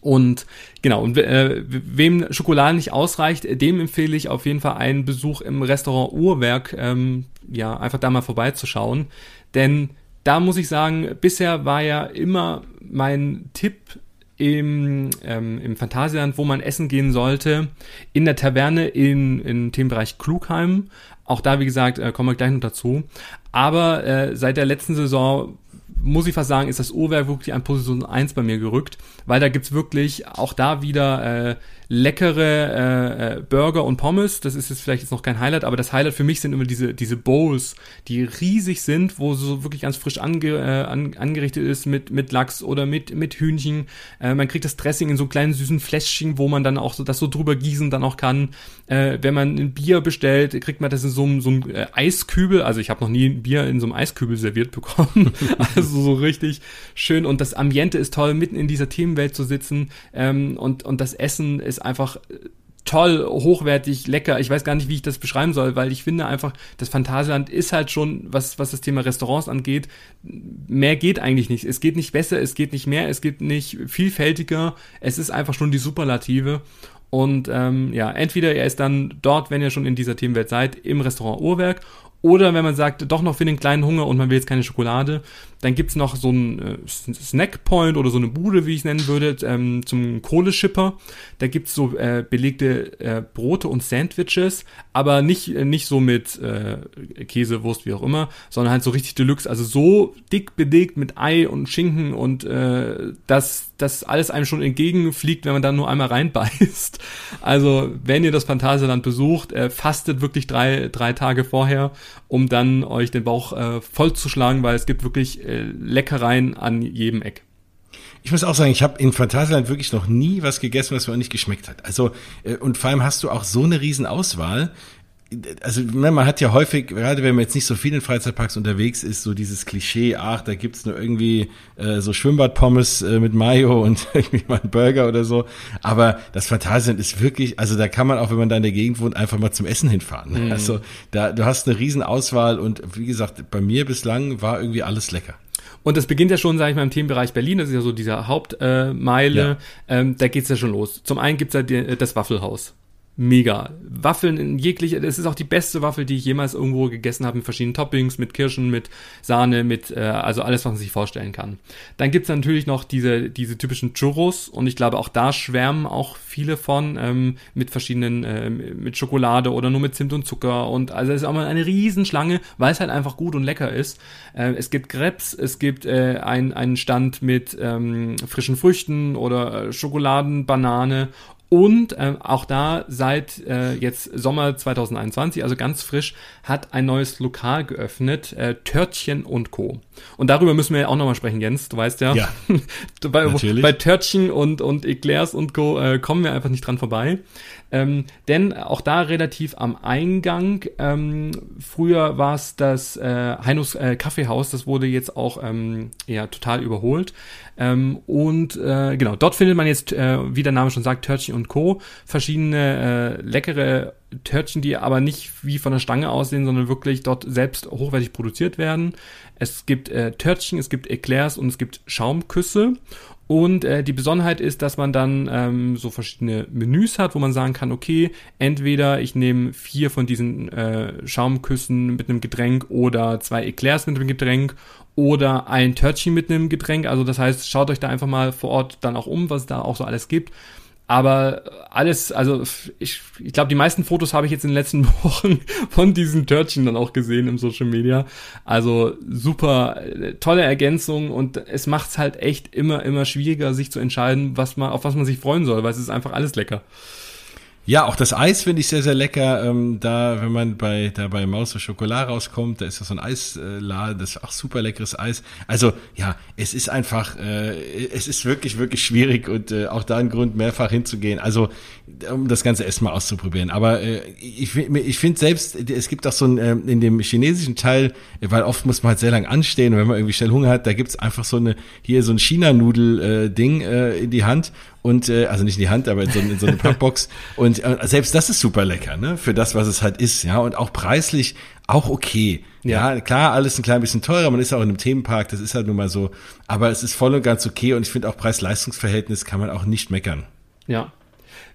Und genau, und äh, wem Schokolade nicht ausreicht, dem empfehle ich auf jeden Fall einen Besuch im Restaurant Uhrwerk, ähm, ja, einfach da mal vorbeizuschauen. Denn da muss ich sagen, bisher war ja immer mein Tipp im, ähm, im Phantasialand, wo man essen gehen sollte, in der Taverne in, in dem Bereich Klugheim. Auch da, wie gesagt, äh, kommen wir gleich noch dazu. Aber äh, seit der letzten Saison muss ich fast sagen, ist das Uhrwerk wirklich an Position 1 bei mir gerückt, weil da gibt's wirklich auch da wieder äh, leckere äh, äh, Burger und Pommes. Das ist jetzt vielleicht jetzt noch kein Highlight, aber das Highlight für mich sind immer diese, diese Bowls, die riesig sind, wo so wirklich ganz frisch ange, äh, an, angerichtet ist mit, mit Lachs oder mit, mit Hühnchen. Äh, man kriegt das Dressing in so kleinen süßen Fläschchen, wo man dann auch so das so drüber gießen dann auch kann. Äh, wenn man ein Bier bestellt, kriegt man das in so einem, so einem äh, Eiskübel. Also ich habe noch nie ein Bier in so einem Eiskübel serviert bekommen. also so richtig schön. Und das Ambiente ist toll, mitten in dieser Themenwelt zu sitzen. Ähm, und, und das Essen ist einfach toll, hochwertig, lecker. Ich weiß gar nicht, wie ich das beschreiben soll, weil ich finde einfach, das Phantasialand ist halt schon, was, was das Thema Restaurants angeht, mehr geht eigentlich nicht. Es geht nicht besser, es geht nicht mehr, es geht nicht vielfältiger. Es ist einfach schon die Superlative. Und ähm, ja, entweder er ist dann dort, wenn ihr schon in dieser Themenwelt seid, im Restaurant Uhrwerk oder wenn man sagt, doch noch für den kleinen Hunger und man will jetzt keine Schokolade, Dann gibt's noch so ein äh, Snackpoint oder so eine Bude, wie ich es nennen würde, ähm, zum Kohleschipper. Da gibt's so äh, belegte äh, Brote und Sandwiches, aber nicht, äh, nicht so mit äh, Käse, Wurst, wie auch immer, sondern halt so richtig Deluxe. Also so dick belegt mit Ei und Schinken und äh, dass das alles einem schon entgegenfliegt, wenn man dann nur einmal reinbeißt. Also wenn ihr das Phantasialand besucht, äh, fastet wirklich drei, drei Tage vorher, um dann euch den Bauch äh, vollzuschlagen, weil es gibt wirklich äh, Leckereien an jedem Eck. Ich muss auch sagen, ich habe in Phantasialand wirklich noch nie was gegessen, was mir auch nicht geschmeckt hat. Also äh, und vor allem hast du auch so eine riesen Auswahl also ne, man hat ja häufig, gerade wenn man jetzt nicht so viel in Freizeitparks unterwegs ist, so dieses Klischee, ach, da gibt's nur irgendwie äh, so Schwimmbadpommes äh, mit Mayo und irgendwie mal einen Burger oder so. Aber das Phantasialand ist wirklich, also da kann man auch, wenn man da in der Gegend wohnt, einfach mal zum Essen hinfahren. Ne? Mhm. Also da, du hast eine riesen Auswahl und wie gesagt, bei mir bislang war irgendwie alles lecker. Und das beginnt ja schon, sage ich mal, im Themenbereich Berlin, das ist ja so dieser Hauptmeile, äh, ja. ähm, da geht's ja schon los. Zum einen gibt's ja die, das Waffelhaus mega. Waffeln in jegliche, es ist auch die beste Waffel, die ich jemals irgendwo gegessen habe, mit verschiedenen Toppings, mit Kirschen, mit Sahne, mit, äh, also alles, was man sich vorstellen kann. Dann gibt's natürlich noch diese, diese typischen Churros und ich glaube, auch da schwärmen auch viele von, ähm, mit verschiedenen, äh, mit Schokolade oder nur mit Zimt und Zucker und also es ist auch mal eine Riesenschlange, weil es halt einfach gut und lecker ist. Äh, es gibt Krebs, es gibt äh, ein, einen Stand mit ähm, frischen Früchten oder äh, Schokoladen, Banane und äh, auch da seit äh, jetzt Sommer 2021, also ganz frisch, hat ein neues Lokal geöffnet, äh, Törtchen und Co. Und darüber müssen wir ja auch nochmal sprechen, Jens. Du weißt ja, ja bei, bei Törtchen und, und Eclairs und Co. Äh, kommen wir einfach nicht dran vorbei. Ähm, denn auch da relativ am Eingang, ähm, früher war es das äh, Heinus äh, Kaffeehaus, das wurde jetzt auch ähm, ja total überholt. Ähm, und äh, genau, dort findet man jetzt, äh, wie der Name schon sagt, Törtchen und Co. verschiedene äh, leckere Törtchen, die aber nicht wie von der Stange aussehen, sondern wirklich dort selbst hochwertig produziert werden. Es gibt äh, Törtchen, es gibt Eclairs und es gibt Schaumküsse. Und äh, die Besonderheit ist, dass man dann ähm, so verschiedene Menüs hat, wo man sagen kann, okay, entweder ich nehme vier von diesen äh, Schaumküssen mit einem Getränk oder zwei Eclairs mit einem Getränk oder ein Törtchen mit einem Getränk. Also das heißt, schaut euch da einfach mal vor Ort dann auch um, was es da auch so alles gibt. Aber alles, also ich, ich glaube, die meisten Fotos habe ich jetzt in den letzten Wochen von diesen Törtchen dann auch gesehen im Social Media. Also super äh, tolle Ergänzung und es macht es halt echt immer, immer schwieriger, sich zu entscheiden, was man, auf was man sich freuen soll, weil es ist einfach alles lecker. Ja, auch das Eis finde ich sehr, sehr lecker. Ähm, da, wenn man bei, da bei Maus und Schokolade rauskommt, da ist ja so ein Eisladen, das ist auch super leckeres Eis. Also, ja, es ist einfach, äh, es ist wirklich, wirklich schwierig und äh, auch da ein Grund, mehrfach hinzugehen. Also, um das ganze Essen mal auszuprobieren. Aber äh, ich, ich finde selbst, es gibt auch so ein, äh, in dem chinesischen Teil, weil oft muss man halt sehr lang anstehen und wenn man irgendwie schnell Hunger hat, da gibt's einfach so eine, hier so ein China-Nudel-Ding äh, in die Hand und äh, also nicht in die Hand, aber in so, in so eine Packbox und äh, selbst das ist super lecker, ne? Für das, was es halt ist, ja und auch preislich auch okay. Ja. ja, klar, alles ein klein bisschen teurer, man ist auch in einem Themenpark, das ist halt nun mal so, aber es ist voll und ganz okay und ich finde auch Preis-Leistungs-Verhältnis kann man auch nicht meckern. Ja,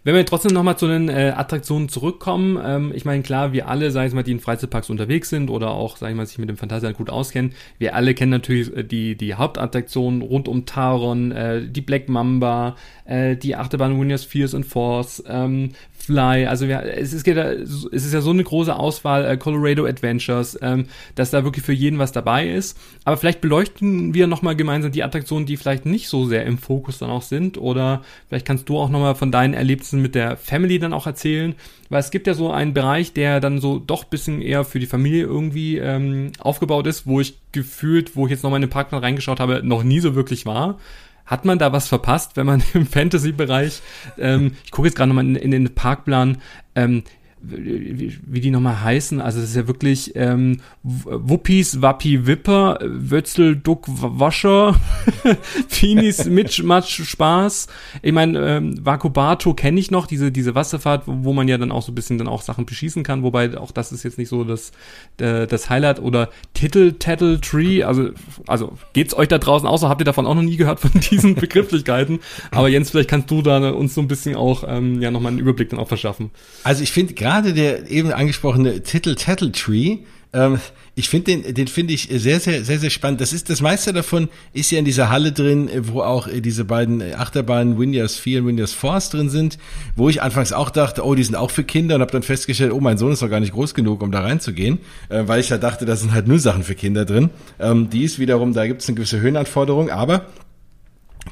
wenn wir trotzdem nochmal zu den äh, Attraktionen zurückkommen, ähm, ich meine, klar, wir alle, sag ich mal, die in Freizeitparks unterwegs sind oder auch, sag ich mal, sich mit dem Phantasialand gut auskennen, wir alle kennen natürlich äh, die, die Hauptattraktionen rund um Taron, äh, die Black Mamba, äh, die Achterbahn Winner's Fears and Force, ähm, Fly, also wir, es, ist, es ist ja so eine große Auswahl, äh, Colorado Adventures, ähm, dass da wirklich für jeden was dabei ist. Aber vielleicht beleuchten wir nochmal gemeinsam die Attraktionen, die vielleicht nicht so sehr im Fokus dann auch sind. Oder vielleicht kannst du auch nochmal von deinen Erlebnissen mit der Family dann auch erzählen. Weil es gibt ja so einen Bereich, der dann so doch bisschen eher für die Familie irgendwie ähm, aufgebaut ist, wo ich gefühlt, wo ich jetzt nochmal in den Parkplan reingeschaut habe, noch nie so wirklich war. Hat man da was verpasst, wenn man im Fantasy-Bereich, ähm, ich gucke jetzt gerade nochmal in, in den Parkplan, ähm, wie, wie die nochmal heißen, also das ist ja wirklich ähm, Wuppis, Wappi, Wipper, Wötzel, Duck, Wascher, Finis, Mitch, Matsch, Spaß. Ich meine, ähm, Vakubato kenne ich noch, diese, diese Wasserfahrt, wo man ja dann auch so ein bisschen dann auch Sachen beschießen kann, wobei auch das ist jetzt nicht so das, äh, das Highlight oder Titel, Tattle, Tree, also, also geht's euch da draußen aus, habt ihr davon auch noch nie gehört von diesen Begrifflichkeiten, aber Jens, vielleicht kannst du da uns so ein bisschen auch ähm, ja nochmal einen Überblick dann auch verschaffen. Also ich finde gerade gerade der eben angesprochene Titel Tattle Tree, Ähm, ich finde den, den finde ich sehr, sehr, sehr, sehr spannend. Das ist das meiste davon ist ja in dieser Halle drin, wo auch diese beiden Achterbahnen Windows 4 und Windows Force drin sind, wo ich anfangs auch dachte, oh, die sind auch für Kinder und habe dann festgestellt, oh, mein Sohn ist doch gar nicht groß genug, um da reinzugehen, äh, weil ich ja dachte, da sind halt nur Sachen für Kinder drin. Ähm, die ist wiederum, da gibt es eine gewisse Höhenanforderung, aber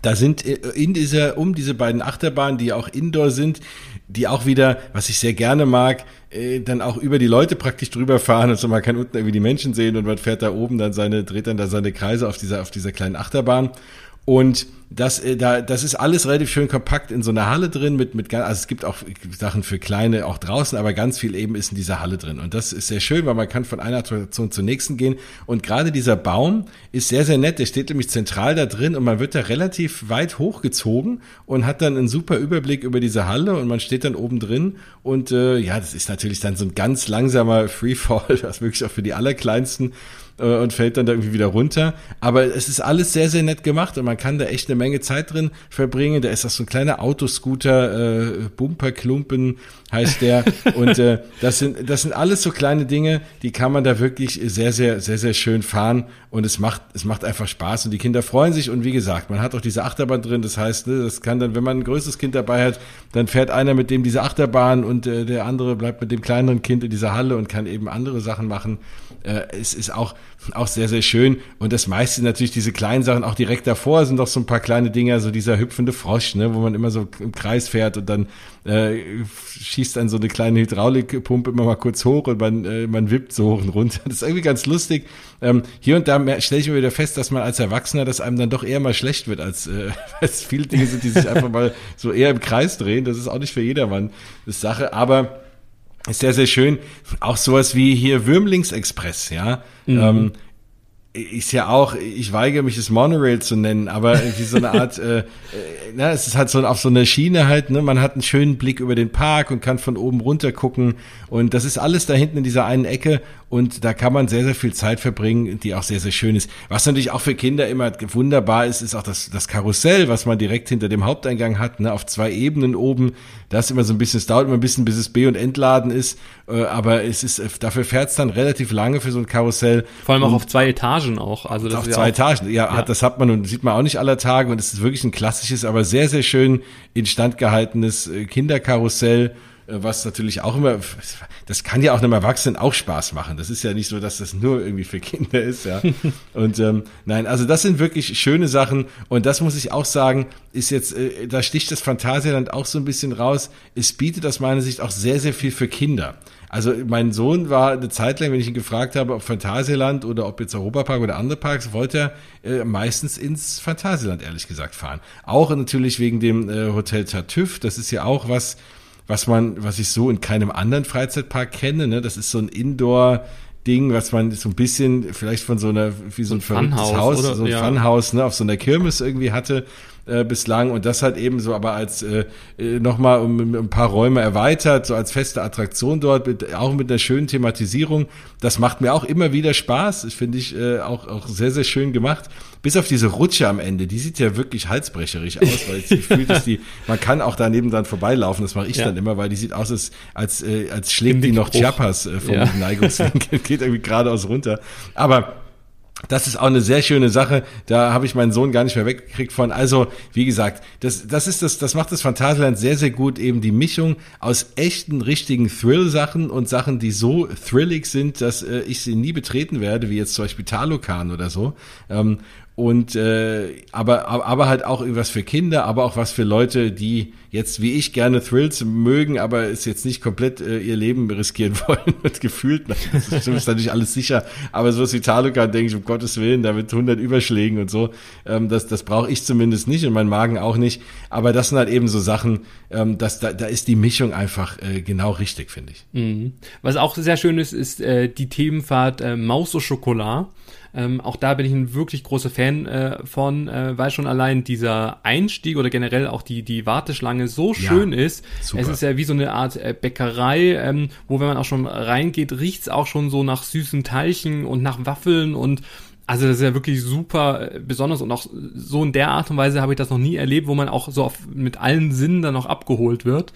da sind äh, in dieser, um diese beiden Achterbahnen, die auch indoor sind, die auch wieder, was ich sehr gerne mag, äh, dann auch über die Leute praktisch drüber fahren und so man kann unten irgendwie die Menschen sehen und man fährt da oben dann seine, dreht dann da seine Kreise auf dieser, auf dieser kleinen Achterbahn. Und das, äh, da, das ist alles relativ schön kompakt in so einer Halle drin mit, mit, also es gibt auch Sachen für kleine auch draußen, aber ganz viel eben ist in dieser Halle drin. Und das ist sehr schön, weil man kann von einer Attraktion zur nächsten gehen. Und gerade dieser Baum ist sehr, sehr nett. Der steht nämlich zentral da drin und man wird da relativ weit hochgezogen und hat dann einen super Überblick über diese Halle und man steht dann oben drin. Und äh, ja, das ist natürlich dann so ein ganz langsamer Freefall, das wirklich auch für die Allerkleinsten und fällt dann da irgendwie wieder runter. Aber es ist alles sehr, sehr nett gemacht und man kann da echt eine Menge Zeit drin verbringen. Da ist auch so ein kleiner Autoscooter, äh, Bumperklumpen heißt der. und äh, das sind das sind alles so kleine Dinge, die kann man da wirklich sehr, sehr, sehr, sehr schön fahren und es macht es macht einfach Spaß und die Kinder freuen sich und wie gesagt, man hat auch diese Achterbahn drin. Das heißt, ne, das kann dann, wenn man ein größeres Kind dabei hat, dann fährt einer mit dem diese Achterbahn und äh, der andere bleibt mit dem kleineren Kind in dieser Halle und kann eben andere Sachen machen. Äh, es ist auch auch sehr, sehr schön. Und das meiste natürlich diese kleinen Sachen, auch direkt davor sind doch so ein paar kleine Dinger, so dieser hüpfende Frosch, ne, wo man immer so im Kreis fährt und dann äh, schießt dann so eine kleine Hydraulikpumpe immer mal kurz hoch und man, äh, man wippt so hoch und runter. Das ist irgendwie ganz lustig. Ähm, hier und da stelle ich mir wieder fest, dass man als Erwachsener, dass einem dann doch eher mal schlecht wird, als, äh, als viele Dinge sind, die sich einfach mal so eher im Kreis drehen. Das ist auch nicht für jedermann das Sache, aber ist sehr, sehr schön. Auch sowas wie hier Würmlingsexpress, ja. Mhm. Ähm, ist ja auch, ich weigere mich, es Monorail zu nennen, aber wie so eine Art, äh, äh, na, es ist halt so auf so einer Schiene halt, ne, man hat einen schönen Blick über den Park und kann von oben runter gucken und das ist alles da hinten in dieser einen Ecke und da kann man sehr, sehr viel Zeit verbringen, die auch sehr, sehr schön ist. Was natürlich auch für Kinder immer wunderbar ist, ist auch das, das Karussell, was man direkt hinter dem Haupteingang hat, ne, auf zwei Ebenen oben. Das ist immer so ein bisschen, es dauert immer ein bisschen, bis es B- und Entladen ist, äh, aber es ist, dafür fährt es dann relativ lange für so ein Karussell. Vor allem auch und, auf zwei Etagen auch. Also das auf zwei ja Etagen, ja, ja. Das hat man und sieht man auch nicht aller Tage und es ist wirklich ein klassisches, aber sehr, sehr schön instand gehaltenes äh, Kinderkarussell äh, was natürlich auch immer, das kann ja auch einem Erwachsenen auch Spaß machen. Das ist ja nicht so, dass das nur irgendwie für Kinder ist, ja. Und ähm, nein, also das sind wirklich schöne Sachen und das muss ich auch sagen, ist jetzt, äh, da sticht das Phantasialand auch so ein bisschen raus. Es bietet aus meiner Sicht auch sehr, sehr viel für Kinder. Also mein Sohn war eine Zeit lang, wenn ich ihn gefragt habe, ob Phantasialand oder ob jetzt Europapark oder andere Parks, wollte er äh, meistens ins Phantasialand, ehrlich gesagt, fahren. Auch natürlich wegen dem äh, Hotel Tartüff. Das ist ja auch was, was man, was ich so in keinem anderen Freizeitpark kenne. Ne? Das ist so ein Indoor- Ding, was man so ein bisschen vielleicht von so einer, wie so ein, verrücktes Funhaus, Haus, oder? so ein ja. Funhaus, ne, auf so einer Kirmes irgendwie hatte äh, bislang und das hat eben so aber als äh, äh nochmal um, um ein paar Räume erweitert, so als feste Attraktion dort, mit, auch mit einer schönen Thematisierung. Das macht mir auch immer wieder Spaß. Das finde ich äh, auch, auch sehr, sehr schön gemacht. Bis auf diese Rutsche am Ende, die sieht ja wirklich halsbrecherisch aus, weil es gefühlt ist, die, man kann auch daneben dann vorbeilaufen, das mache ich ja. dann immer, weil die sieht aus, als, als, äh, als schlägt die noch Chiapas äh, vom ja. Neigungswinkel, geht irgendwie geradeaus runter. Aber das ist auch eine sehr schöne Sache. Da habe ich meinen Sohn gar nicht mehr weggekriegt von. Also, wie gesagt, das, das ist das, das macht das Phantasialand sehr, sehr gut. Eben die Mischung aus echten, richtigen Thrill-Sachen und Sachen, die so thrillig sind, dass äh, ich sie nie betreten werde, wie jetzt zum Beispiel Talokan oder so. Ähm, und äh, aber aber halt auch irgendwas für Kinder, aber auch was für Leute, die jetzt wie ich gerne Thrills mögen, aber es jetzt nicht komplett äh, ihr Leben riskieren wollen und gefühlt, das ist, ist natürlich alles sicher, aber sowas wie Talokan denke ich um Gottes Willen, da mit 100 Überschlägen und so, ähm, das das brauche ich zumindest nicht und mein Magen auch nicht, aber das sind halt eben so Sachen, ähm, dass da da ist die Mischung einfach äh, genau richtig, finde ich. Mhm. Was auch sehr schön ist, ist äh, die Themenfahrt äh, Maus au Chocolat ähm, auch da bin ich ein wirklich großer Fan äh, von, äh, weil schon allein dieser Einstieg oder generell auch die, die Warteschlange so schön ja, ist. Super. Es ist ja wie so eine Art äh, Bäckerei, ähm, wo wenn man auch schon reingeht, riecht's auch schon so nach süßen Teilchen und nach Waffeln und also das ist ja wirklich super äh, besonders und auch so in der Art und Weise habe ich das noch nie erlebt, wo man auch so auf, mit allen Sinnen dann noch abgeholt wird.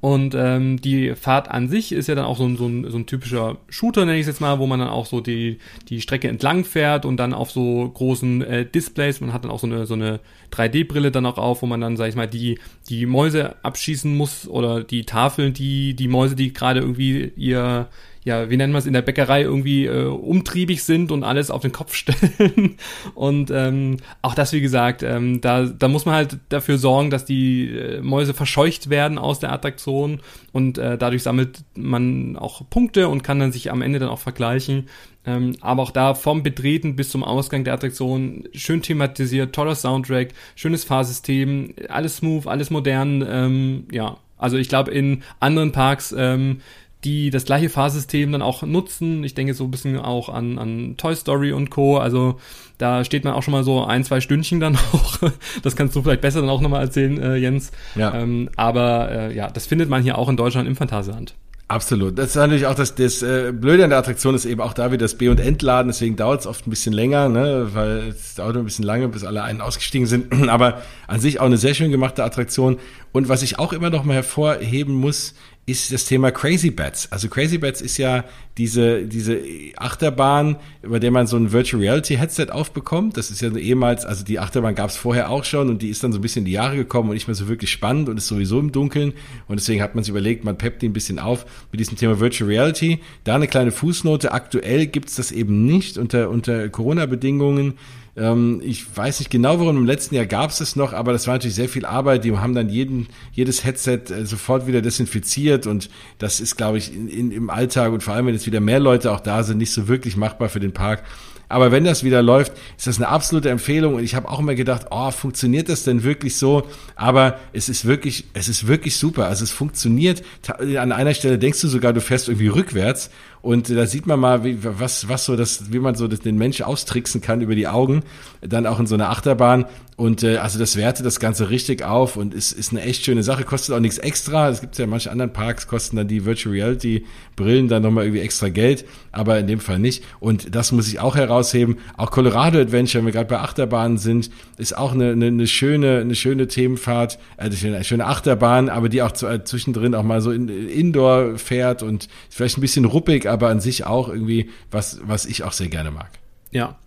Und ähm, die Fahrt an sich ist ja dann auch so ein, so ein, so ein typischer Shooter, nenne ich es jetzt mal, wo man dann auch so die, die Strecke entlang fährt und dann auf so großen äh, Displays, man hat dann auch so eine, so eine 3D-Brille dann auch auf, wo man dann, sag ich mal, die, die Mäuse abschießen muss oder die Tafeln, die, die Mäuse, die gerade irgendwie ihr, ja, wie nennen wir es, in der Bäckerei irgendwie äh, umtriebig sind und alles auf den Kopf stellen. und ähm, auch das, wie gesagt, ähm, da, da muss man halt dafür sorgen, dass die äh, Mäuse verscheucht werden aus der Attraktion und äh, dadurch sammelt man auch Punkte und kann dann sich am Ende dann auch vergleichen. Ähm, aber auch da vom Betreten bis zum Ausgang der Attraktion schön thematisiert, toller Soundtrack, schönes Fahrsystem, alles smooth, alles modern, ähm, ja. Also ich glaube, in anderen Parks ähm, die das gleiche Fahrsystem dann auch nutzen. Ich denke so ein bisschen auch an, an Toy Story und Co. Also da steht man auch schon mal so ein, zwei Stündchen dann auch. Das kannst du vielleicht besser dann auch nochmal erzählen, äh, Jens. Ja. Ähm, aber äh, ja, das findet man hier auch in Deutschland im Phantasialand. Absolut. Das ist natürlich auch das, das äh, Blöde an der Attraktion ist eben auch da wieder das B- und Entladen, deswegen dauert es oft ein bisschen länger, ne, weil es dauert ein bisschen lange, bis alle einen ausgestiegen sind. Aber an sich auch eine sehr schön gemachte Attraktion. Und was ich auch immer noch mal hervorheben muss, ist das Thema Crazy Bats. Also Crazy Bats ist ja diese, diese Achterbahn, über der man so ein Virtual Reality Headset aufbekommt. Das ist ja ehemals, also die Achterbahn gab es vorher auch schon und die ist dann so ein bisschen in die Jahre gekommen und nicht mehr so wirklich spannend und ist sowieso im Dunkeln. Und deswegen hat man sich überlegt, man peppt die ein bisschen auf mit diesem Thema Virtual Reality. Da eine kleine Fußnote. Aktuell gibt's das eben nicht unter, unter Corona-Bedingungen ähm, ich weiß nicht genau, warum im letzten Jahr gab es es noch, aber das war natürlich sehr viel Arbeit. Die haben dann jeden, jedes Headset äh, sofort wieder desinfiziert und das ist, glaube ich, in, in, im Alltag und vor allem, wenn jetzt wieder mehr Leute auch da sind, nicht so wirklich machbar für den Park. Aber wenn das wieder läuft, ist das eine absolute Empfehlung. Und ich habe auch immer gedacht, oh, funktioniert das denn wirklich so? Aber es ist wirklich, es ist wirklich super. Also es funktioniert. An einer Stelle denkst du sogar, du fährst irgendwie rückwärts. Und da sieht man mal, wie, was, was so das, wie man so das, den Menschen austricksen kann über die Augen, dann auch in so einer Achterbahn. Und äh, also das wertet das Ganze richtig auf und ist, ist eine echt schöne Sache, kostet auch nichts extra. Es gibt ja manche anderen Parks, kosten dann die Virtual Reality Brillen dann nochmal irgendwie extra Geld, aber in dem Fall nicht. Und das muss ich auch herausheben. Auch Colorado Adventure, wenn wir gerade bei Achterbahnen sind, ist auch eine, eine, eine schöne, eine schöne Themenfahrt, äh, eine schöne Achterbahn, aber die auch zu, äh, zwischendrin auch mal so in, Indoor fährt und vielleicht ein bisschen ruppig, aber an sich auch irgendwie was, was ich auch sehr gerne mag. Ja,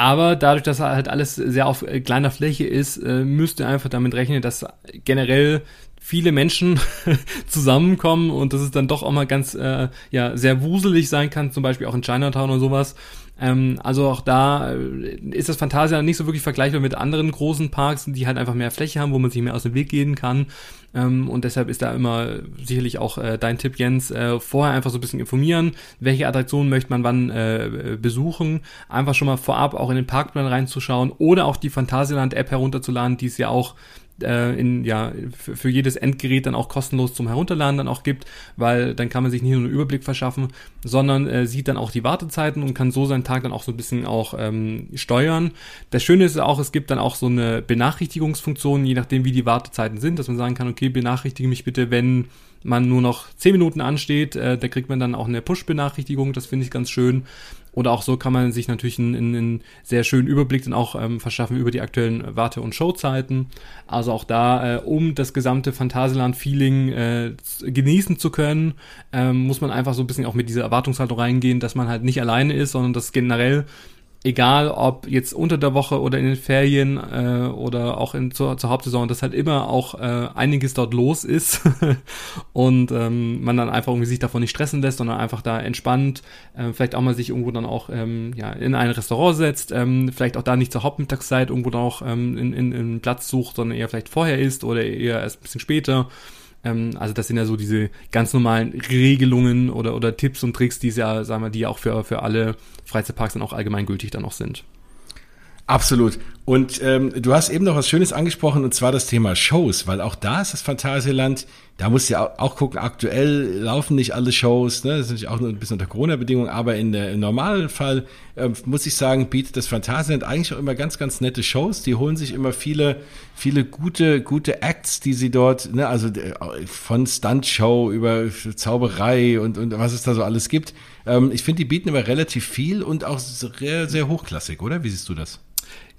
aber dadurch, dass halt alles sehr auf äh, kleiner Fläche ist, äh, müsst ihr einfach damit rechnen, dass generell viele Menschen zusammenkommen und dass es dann doch auch mal ganz äh, ja sehr wuselig sein kann, zum Beispiel auch in Chinatown oder sowas. Ähm, also auch da äh, ist das Fantasia nicht so wirklich vergleichbar mit anderen großen Parks, die halt einfach mehr Fläche haben, wo man sich mehr aus dem Weg gehen kann. Ähm, und deshalb ist da immer sicherlich auch äh, dein Tipp, Jens, äh, vorher einfach so ein bisschen informieren, welche Attraktionen möchte man wann äh, besuchen. Einfach schon mal vorab auch in den Parkplan reinzuschauen oder auch die Phantasialand-App herunterzuladen, die es ja auch äh, in, ja, für, für jedes Endgerät dann auch kostenlos zum Herunterladen dann auch gibt, weil dann kann man sich nicht nur einen Überblick verschaffen, sondern äh, sieht dann auch die Wartezeiten und kann so seinen Tag dann auch so ein bisschen auch ähm, steuern. Das Schöne ist auch, es gibt dann auch so eine Benachrichtigungsfunktion, je nachdem wie die Wartezeiten sind, dass man sagen kann, okay, benachrichtige mich bitte, wenn man nur noch 10 Minuten ansteht, äh, da kriegt man dann auch eine Push-Benachrichtigung, das finde ich ganz schön. Oder auch so kann man sich natürlich einen, einen sehr schönen Überblick dann auch ähm, verschaffen über die aktuellen Warte- und Showzeiten. Also auch da, äh, um das gesamte Phantasialand-Feeling äh, genießen zu können, ähm, muss man einfach so ein bisschen auch mit dieser Erwartungshaltung reingehen, dass man halt nicht alleine ist, sondern dass generell egal ob jetzt unter der Woche oder in den Ferien äh, oder auch in, zur, zur Hauptsaison, dass halt immer auch äh, einiges dort los ist und ähm, man dann einfach irgendwie sich davon nicht stressen lässt, sondern einfach da entspannt, äh, vielleicht auch mal sich irgendwo dann auch ähm, ja, in ein Restaurant setzt, ähm, vielleicht auch da nicht zur Hauptmittagszeit irgendwo dann auch ähm, in, in, in einen Platz sucht, sondern eher vielleicht vorher ist oder eher erst ein bisschen später ähm, also das sind ja so diese ganz normalen Regelungen oder, oder Tipps und Tricks, die ja, sagen wir, die auch für, für alle Freizeitparks dann auch allgemeingültig dann auch sind. Absolut. Und ähm, du hast eben noch was Schönes angesprochen, und zwar das Thema Shows, weil auch da ist das Phantasialand, da musst du ja auch gucken, aktuell laufen nicht alle Shows, ne? das ist natürlich auch nur ein bisschen unter Corona-Bedingungen, aber in der, im normalen Fall, äh, muss ich sagen, bietet das Phantasialand eigentlich auch immer ganz, ganz nette Shows. Die holen sich immer viele, viele gute, gute Acts, die sie dort, ne? also äh, von Stunt-Show über Zauberei und, und was es da so alles gibt. Ähm, ich finde, die bieten immer relativ viel und auch sehr, sehr hochklassig, oder? Wie siehst du das?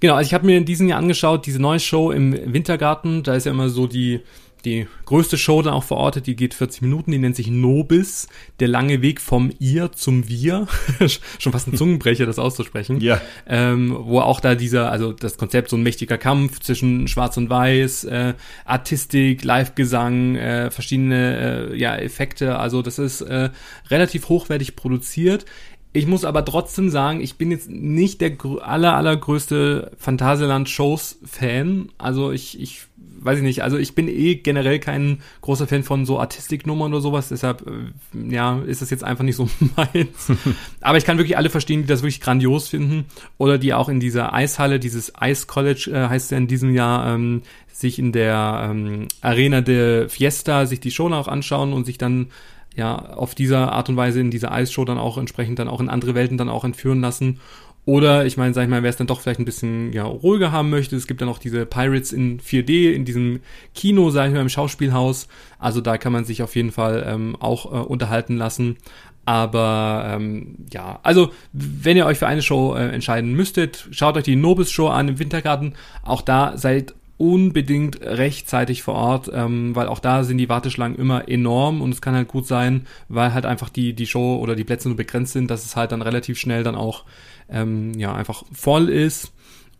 Genau, also ich habe mir in diesem Jahr angeschaut, diese neue Show im Wintergarten, da ist ja immer so die, die größte Show dann auch verortet, die geht 40 Minuten, die nennt sich Nobis, der lange Weg vom Ihr zum Wir. Schon fast ein Zungenbrecher, das auszusprechen. Ja. Ähm, wo auch da dieser, also das Konzept, so ein mächtiger Kampf zwischen Schwarz und Weiß, äh, Artistik, Live-Gesang, äh, verschiedene äh, ja, Effekte, also das ist äh, relativ hochwertig produziert. Ich muss aber trotzdem sagen, ich bin jetzt nicht der aller, allergrößte Phantasialand-Shows-Fan. Also ich, ich weiß ich nicht, also ich bin eh generell kein großer Fan von so Artistiknummern oder sowas, deshalb, äh, ja, ist das jetzt einfach nicht so meins. Aber ich kann wirklich alle verstehen, die das wirklich grandios finden oder die auch in dieser Eishalle, dieses Ice College äh, heißt ja in diesem Jahr, ähm, sich in der ähm, Arena de Fiesta sich die Show auch anschauen und sich dann ja, auf dieser Art und Weise in dieser Eisshow dann auch entsprechend dann auch in andere Welten dann auch entführen lassen. Oder ich meine, sag ich mal, wer es dann doch vielleicht ein bisschen ja, ruhiger haben möchte, es gibt dann auch diese Pirates in 4D in diesem Kino, sag ich mal, im Schauspielhaus. Also da kann man sich auf jeden Fall ähm, auch äh, unterhalten lassen. Aber ähm, ja, also wenn ihr euch für eine Show äh, entscheiden müsstet, schaut euch die Nobis Show an im Wintergarten. Auch da seid unbedingt rechtzeitig vor Ort, ähm, weil auch da sind die Warteschlangen immer enorm und es kann halt gut sein, weil halt einfach die, die Show oder die Plätze nur begrenzt sind, dass es halt dann relativ schnell dann auch ähm, ja einfach voll ist.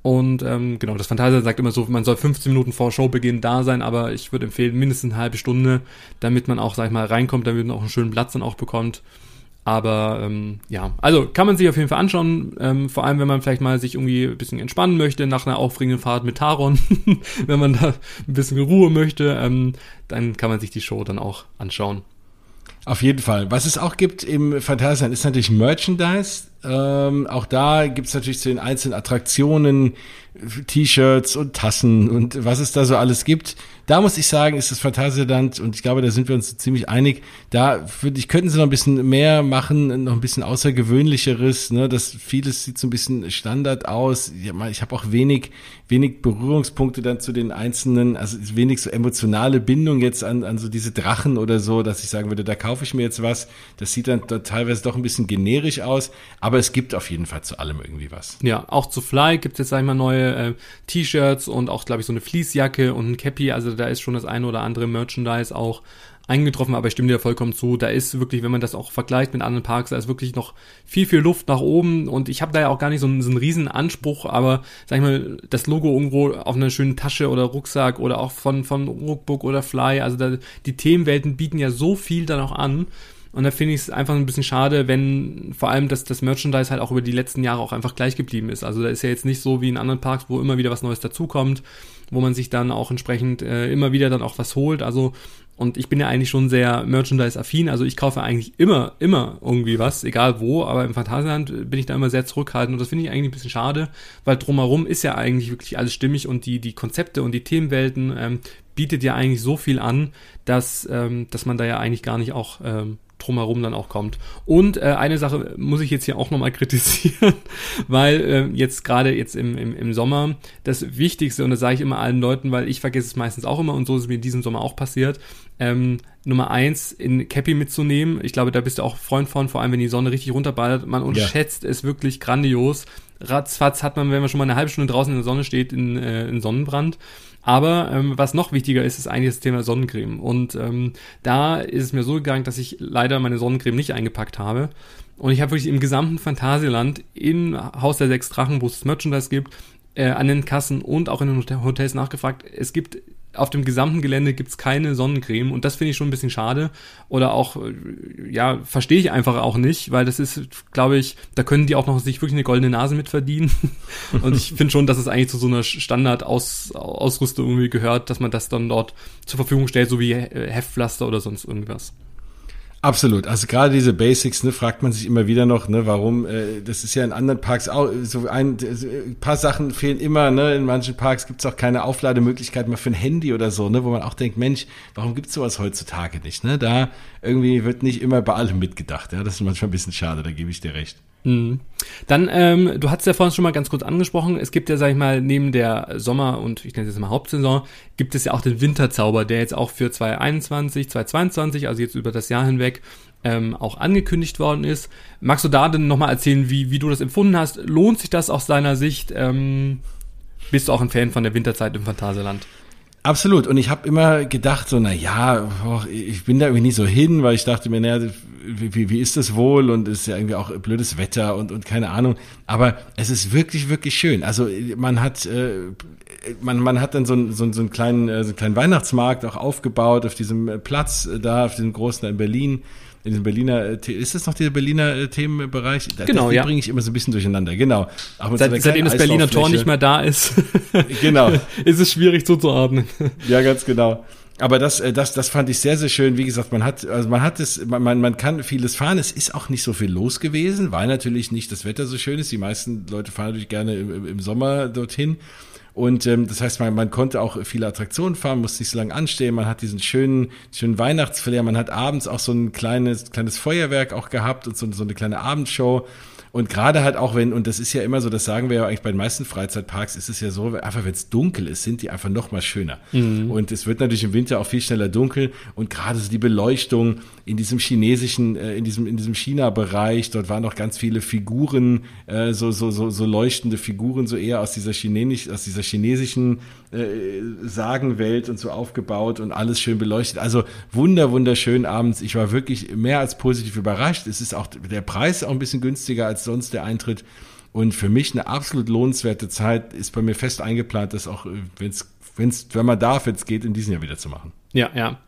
Und ähm, genau, das Fantasia sagt immer so, man soll 15 Minuten vor Showbeginn da sein, aber ich würde empfehlen, mindestens eine halbe Stunde, damit man auch, sag ich mal, reinkommt, damit man auch einen schönen Platz dann auch bekommt. Aber ähm, ja, also kann man sich auf jeden Fall anschauen, ähm, vor allem wenn man vielleicht mal sich irgendwie ein bisschen entspannen möchte nach einer aufregenden Fahrt mit Taron, wenn man da ein bisschen Ruhe möchte, ähm, dann kann man sich die Show dann auch anschauen. Auf jeden Fall. Was es auch gibt im Phantasialand ist natürlich Merchandise. Ähm, auch da gibt es natürlich zu den einzelnen Attraktionen T-Shirts und Tassen und was es da so alles gibt. Da muss ich sagen, ist das Phantasialand, und ich glaube, da sind wir uns ziemlich einig, da würde ich, könnten sie noch ein bisschen mehr machen, noch ein bisschen außergewöhnlicheres, ne, das vieles sieht so ein bisschen Standard aus. Ich habe auch wenig, wenig Berührungspunkte dann zu den einzelnen, also wenig so emotionale Bindung jetzt an, an so diese Drachen oder so, dass ich sagen würde, da kaufe ich mir jetzt was. Das sieht dann teilweise doch ein bisschen generisch aus, aber es gibt auf jeden Fall zu allem irgendwie was. Ja, auch zu Fly gibt es jetzt, sag ich mal, neue äh, T-Shirts und auch, glaube ich, so eine Fließjacke und ein Cappy, also da ist schon das eine oder andere Merchandise auch eingetroffen, aber ich stimme dir vollkommen zu. Da ist wirklich, wenn man das auch vergleicht mit anderen Parks, da ist wirklich noch viel, viel Luft nach oben und ich habe da ja auch gar nicht so einen, so einen riesen Anspruch, aber sag ich mal, das Logo irgendwo auf einer schönen Tasche oder Rucksack oder auch von, von Rookbook oder Fly, also da, die Themenwelten bieten ja so viel dann auch an. Und da finde ich es einfach ein bisschen schade, wenn vor allem das, das Merchandise halt auch über die letzten Jahre auch einfach gleich geblieben ist. Also da ist ja jetzt nicht so wie in anderen Parks, wo immer wieder was Neues dazukommt wo man sich dann auch entsprechend äh, immer wieder dann auch was holt. Also und ich bin ja eigentlich schon sehr Merchandise-affin, also ich kaufe eigentlich immer, immer irgendwie was, egal wo, aber im Phantasialand bin ich da immer sehr zurückhaltend. Und das finde ich eigentlich ein bisschen schade, weil drumherum ist ja eigentlich wirklich alles stimmig. Und die, die Konzepte und die Themenwelten ähm, bietet ja eigentlich so viel an, dass, ähm, dass man da ja eigentlich gar nicht auch ähm, drumherum dann auch kommt. Und äh, eine Sache muss ich jetzt hier auch nochmal kritisieren, weil äh, jetzt gerade jetzt im, im, im Sommer das Wichtigste, und das sage ich immer allen Leuten, weil ich vergesse es meistens auch immer und so ist es mir in diesem Sommer auch passiert, ähm, Nummer eins in Cappy mitzunehmen. Ich glaube, da bist du auch Freund von, vor allem wenn die Sonne richtig runterballert. Man unterschätzt ja. es wirklich grandios. Ratzfatz hat man, wenn man schon mal eine halbe Stunde draußen in der Sonne steht, in, äh, in Sonnenbrand. Aber ähm, was noch wichtiger ist, ist eigentlich das Thema Sonnencreme. Und ähm, da ist es mir so gegangen, dass ich leider meine Sonnencreme nicht eingepackt habe. Und ich habe wirklich im gesamten Phantasialand, in Haus der Sechs Drachen, wo es Merchandise gibt, äh, an den Kassen und auch in den Hotels nachgefragt. Es gibt auf dem gesamten Gelände gibt's keine Sonnencreme und das finde ich schon ein bisschen schade. Oder auch, äh, ja, verstehe ich einfach auch nicht, weil das ist, glaube ich, da können die auch noch sich wirklich eine goldene Nase mit verdienen. und ich finde schon, dass es eigentlich zu so einer Standard-Ausrüstung irgendwie gehört, dass man das dann dort zur Verfügung stellt, so wie Heftpflaster oder sonst irgendwas. Absolut. Also gerade diese Basics, ne, fragt man sich immer wieder noch, ne, warum, äh, das ist ja in anderen Parks auch, so ein, ein paar Sachen fehlen immer, ne, in manchen Parks gibt's auch keine Auflademöglichkeit mehr für ein Handy oder so, ne, wo man auch denkt, Mensch, warum gibt's sowas heutzutage nicht, ne, da irgendwie wird nicht immer bei allem mitgedacht, ja, das ist manchmal ein bisschen schade, da gebe ich dir recht. Mhm. Dann, ähm, du hast ja vorhin schon mal ganz kurz angesprochen, es gibt ja, sag ich mal, neben der Sommer- und ich nenne es jetzt mal Hauptsaison, gibt es ja auch den Winterzauber, der jetzt auch für 2021, 2022, also jetzt über das Jahr hinweg, ähm, auch angekündigt worden ist. Magst du da denn nochmal erzählen, wie, wie du das empfunden hast? Lohnt sich das aus deiner Sicht? Ähm, bist du auch ein Fan von der Winterzeit im Phantasialand? Absolut. Und ich habe immer gedacht, so, na ja, ich bin da irgendwie nicht so hin, weil ich dachte mir, naja, wie, wie ist das wohl? Und es ist ja irgendwie auch blödes Wetter und, und keine Ahnung. Aber es ist wirklich, wirklich schön. Also man hat, äh, man, man hat dann so, so, so einen kleinen, äh, so einen kleinen Weihnachtsmarkt auch aufgebaut auf diesem Platz da, auf diesem großen da in Berlin in diesem Berliner, äh, ist das noch der Berliner äh, Themenbereich? Genau, das, ja. bringe ich immer so ein bisschen durcheinander, genau. Seit, seitdem das Berliner Tor nicht mehr da ist, genau. ist es schwierig zuzuordnen. Ja, ganz genau. Aber das, äh, das, das fand ich sehr, sehr schön. Wie gesagt, man hat, also man hat es, man, man kann vieles fahren. Es ist auch nicht so viel los gewesen, weil natürlich nicht das Wetter so schön ist. Die meisten Leute fahren natürlich gerne im, im Sommer dorthin. Und ähm, das heißt, man, man konnte auch viele Attraktionen fahren, musste nicht so lange anstehen. Man hat diesen schönen, schönen Weihnachtsflair. Man hat abends auch so ein kleines, kleines Feuerwerk auch gehabt und so, so eine kleine Abendshow. Und gerade halt auch wenn, und das ist ja immer so, das sagen wir ja eigentlich bei den meisten Freizeitparks, ist es ja so, einfach wenn es dunkel ist, sind die einfach noch mal schöner. Mhm. Und es wird natürlich im Winter auch viel schneller dunkel. Und gerade so die Beleuchtung in diesem chinesischen, äh, in diesem, in diesem China-Bereich, dort waren noch ganz viele Figuren, äh, so, so, so, so leuchtende Figuren, so eher aus dieser chinesisch, aus dieser chinesischen äh, Sagenwelt und so aufgebaut und alles schön beleuchtet. Also wunder, wunderschön abends. Ich war wirklich mehr als positiv überrascht. Es ist auch der Preis auch ein bisschen günstiger als sonst der Eintritt. Und für mich eine absolut lohnenswerte Zeit ist bei mir fest eingeplant, das auch, wenn es, wenn man darf, jetzt geht, in diesem Jahr wieder zu machen. Ja, ja.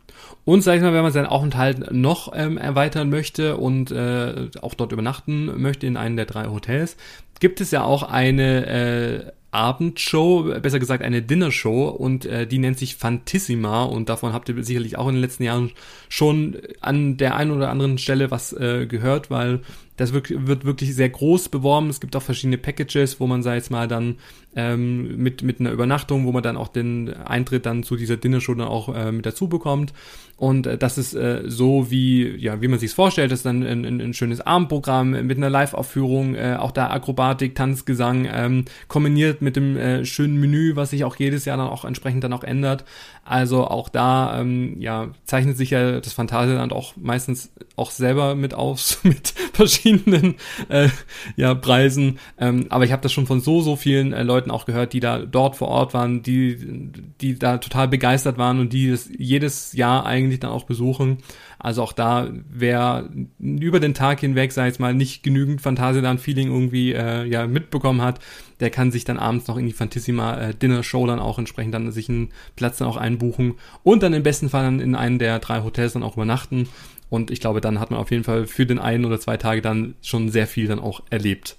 Und sag ich mal, wenn man seinen Aufenthalt noch ähm, erweitern möchte und äh, auch dort übernachten möchte in einem der drei Hotels, gibt es ja auch eine äh, Abendshow, besser gesagt eine Dinnershow und äh, die nennt sich Fantissima und davon habt ihr sicherlich auch in den letzten Jahren schon an der einen oder anderen Stelle was äh, gehört, weil das wird, wird wirklich sehr groß beworben. Es gibt auch verschiedene Packages, wo man, sei jetzt mal, dann ähm, mit, mit einer Übernachtung, wo man dann auch den Eintritt dann zu dieser Dinnershow dann auch äh, mit dazu bekommt. Und äh, das ist äh, so, wie, ja, wie man sich vorstellt. Das ist dann ein, ein, ein schönes Abendprogramm mit einer Live-Aufführung, äh, auch da Akrobatik, Tanz, Gesang, ähm, kombiniert mit dem äh, schönen Menü, was sich auch jedes Jahr dann auch entsprechend dann auch ändert. Also auch da, ähm, ja, zeichnet sich ja das Phantasialand auch meistens auch selber mit aus, mit verschiedenen äh, ja, Preisen. Ähm, aber ich habe das schon von so, so vielen äh, Leuten auch gehört, die da dort vor Ort waren, die, die da total begeistert waren und die das jedes Jahr eigentlich dann auch besuchen. Also auch da, wer über den Tag hinweg, sei es mal, nicht genügend Phantasialand-Feeling irgendwie äh, ja mitbekommen hat, der kann sich dann abends noch in die Fantissima äh, Dinner Show dann auch entsprechend dann sich einen Platz dann auch einbuchen und dann im besten Fall dann in einem der drei Hotels dann auch übernachten. Und ich glaube, dann hat man auf jeden Fall für den einen oder zwei Tage dann schon sehr viel dann auch erlebt.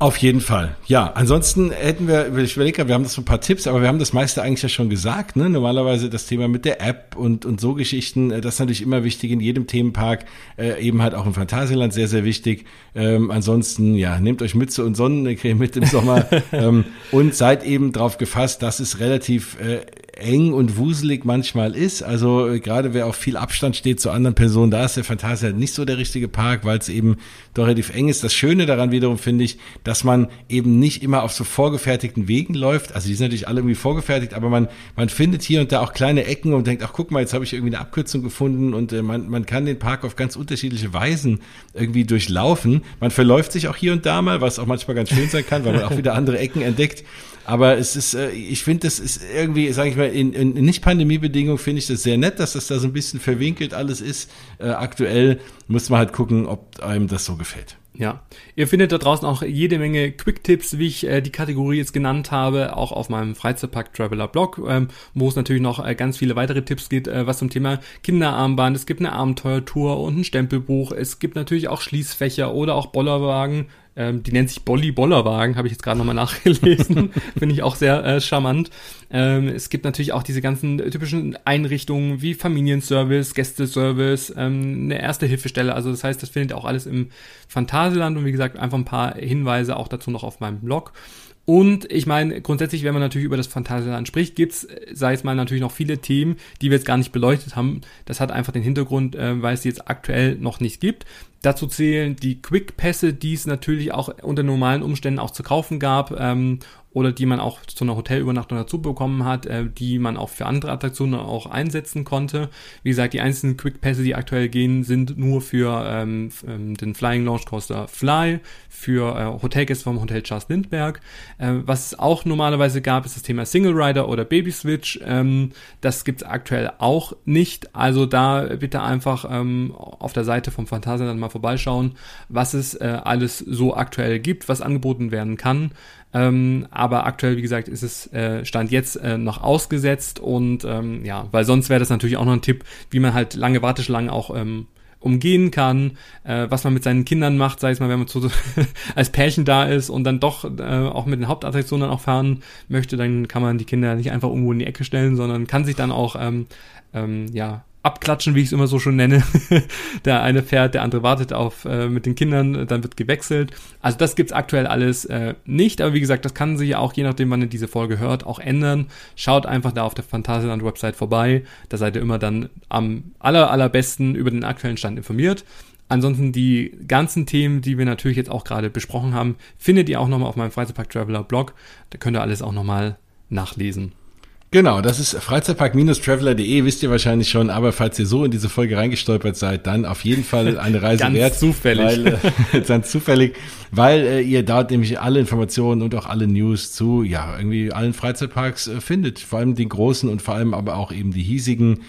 Auf jeden Fall. Ja, ansonsten hätten wir, ich überlege, wir haben das so ein paar Tipps, aber wir haben das meiste eigentlich ja schon gesagt. Ne? Normalerweise das Thema mit der App und, und so Geschichten, äh, das ist natürlich immer wichtig in jedem Themenpark, äh, eben halt auch im Phantasialand sehr, sehr wichtig. Ähm, ansonsten, ja, nehmt euch Mütze und Sonnencreme mit im Sommer ähm, und seid eben drauf gefasst, dass es relativ äh, eng und wuselig manchmal ist. Also äh, gerade wer auf viel Abstand steht zu anderen Personen, da ist der Phantasia nicht so der richtige Park, weil es eben doch relativ eng ist. Das Schöne daran wiederum finde ich, dass man eben nicht immer auf so vorgefertigten Wegen läuft. Also die sind natürlich alle irgendwie vorgefertigt, aber man, man findet hier und da auch kleine Ecken und denkt, ach guck mal, jetzt habe ich irgendwie eine Abkürzung gefunden und äh, man, man kann den Park auf ganz unterschiedliche Weisen irgendwie durchlaufen. Man verläuft sich auch hier und da mal, was auch manchmal ganz schön sein kann, weil man auch wieder andere Ecken entdeckt. Aber es ist, äh, ich finde, das ist irgendwie, sage ich mal, in, in Nicht-Pandemie-Bedingungen finde ich das sehr nett, dass das da so ein bisschen verwinkelt alles ist. Äh, aktuell muss man halt gucken, ob einem das so gefällt. Ja, ihr findet da draußen auch jede Menge Quick-Tipps, wie ich äh, die Kategorie jetzt genannt habe, auch auf meinem Freizeitpark Traveler Blog, ähm, wo es natürlich noch äh, ganz viele weitere Tipps geht, äh, was zum Thema Kinderarmband, es gibt eine Abenteuertour und ein Stempelbuch, es gibt natürlich auch Schließfächer oder auch Bollerwagen, ähm, die nennt sich Bolli Bollerwagen, habe ich jetzt gerade nochmal nachgelesen. Finde ich auch sehr äh, charmant. Ähm, es gibt natürlich auch diese ganzen typischen Einrichtungen wie Familienservice, Gästeservice, ähm, eine erste Hilfestelle. Also das heißt, das findet ihr auch alles im Phantasialand und wie gesagt, einfach ein paar Hinweise auch dazu noch auf meinem Blog. Und ich meine, grundsätzlich, wenn man natürlich über das Phantasialand spricht, gibt's, sei es mal natürlich noch viele Themen, die wir jetzt gar nicht beleuchtet haben. Das hat einfach den Hintergrund, äh, weil es die jetzt aktuell noch nicht gibt. Dazu zählen die Quick-Pässe, die es natürlich auch unter normalen Umständen auch zu kaufen gab. Ähm, oder die man auch zu einer Hotelübernachtung dazu bekommen hat, äh, die man auch für andere Attraktionen auch einsetzen konnte. Wie gesagt, die einzelnen Quick die aktuell gehen, sind nur für ähm, ähm den Flying Launch Coaster Fly, für äh, Hotelgäste vom Hotel Charles Lindbergh. Äh, was es auch normalerweise gab, ist das Thema Single Rider oder Baby Switch. Ähm, das gibt's aktuell auch nicht. Also da bitte einfach ähm, auf der Seite vom Phantasialand mal vorbeischauen, was es äh, alles so aktuell gibt, was angeboten werden kann. Ähm, aber aktuell, wie gesagt, ist es äh, Stand jetzt äh, noch ausgesetzt und ähm, ja, weil sonst wäre das natürlich auch noch ein Tipp, wie man halt lange Warteschlangen auch ähm, umgehen kann, äh, was man mit seinen Kindern macht, sei es mal, wenn man so, als Pärchen da ist und dann doch äh, auch mit den Hauptattraktionen auch fahren möchte, dann kann man die Kinder nicht einfach irgendwo in die Ecke stellen, sondern kann sich dann auch ähm, ähm, ja abklatschen, wie ich es immer so schon nenne. der eine fährt, der andere wartet auf äh, mit den Kindern, dann wird gewechselt. Also das gibt's aktuell alles äh, nicht, aber wie gesagt, das kann sich ja auch je nachdem, wann ihr diese Folge hört, auch ändern. Schaut einfach da auf der Phantasialand Website vorbei, da seid ihr immer dann am aller allerbesten über den aktuellen Stand informiert. Ansonsten die ganzen Themen, die wir natürlich jetzt auch gerade besprochen haben, findet ihr auch nochmal auf meinem Freizeitpark Traveler Blog. Da könnt ihr alles auch nochmal nachlesen. Genau, das ist freizeitpark-traveler.de, wisst ihr wahrscheinlich schon, aber falls ihr so in diese Folge reingestolpert seid, dann auf jeden Fall eine Reise Ganz wert. zufällig. Weil, äh, ganz zufällig, weil äh, ihr dort nämlich alle Informationen und auch alle News zu, ja, irgendwie allen Freizeitparks äh, findet, vor allem den großen und vor allem aber auch eben die hiesigen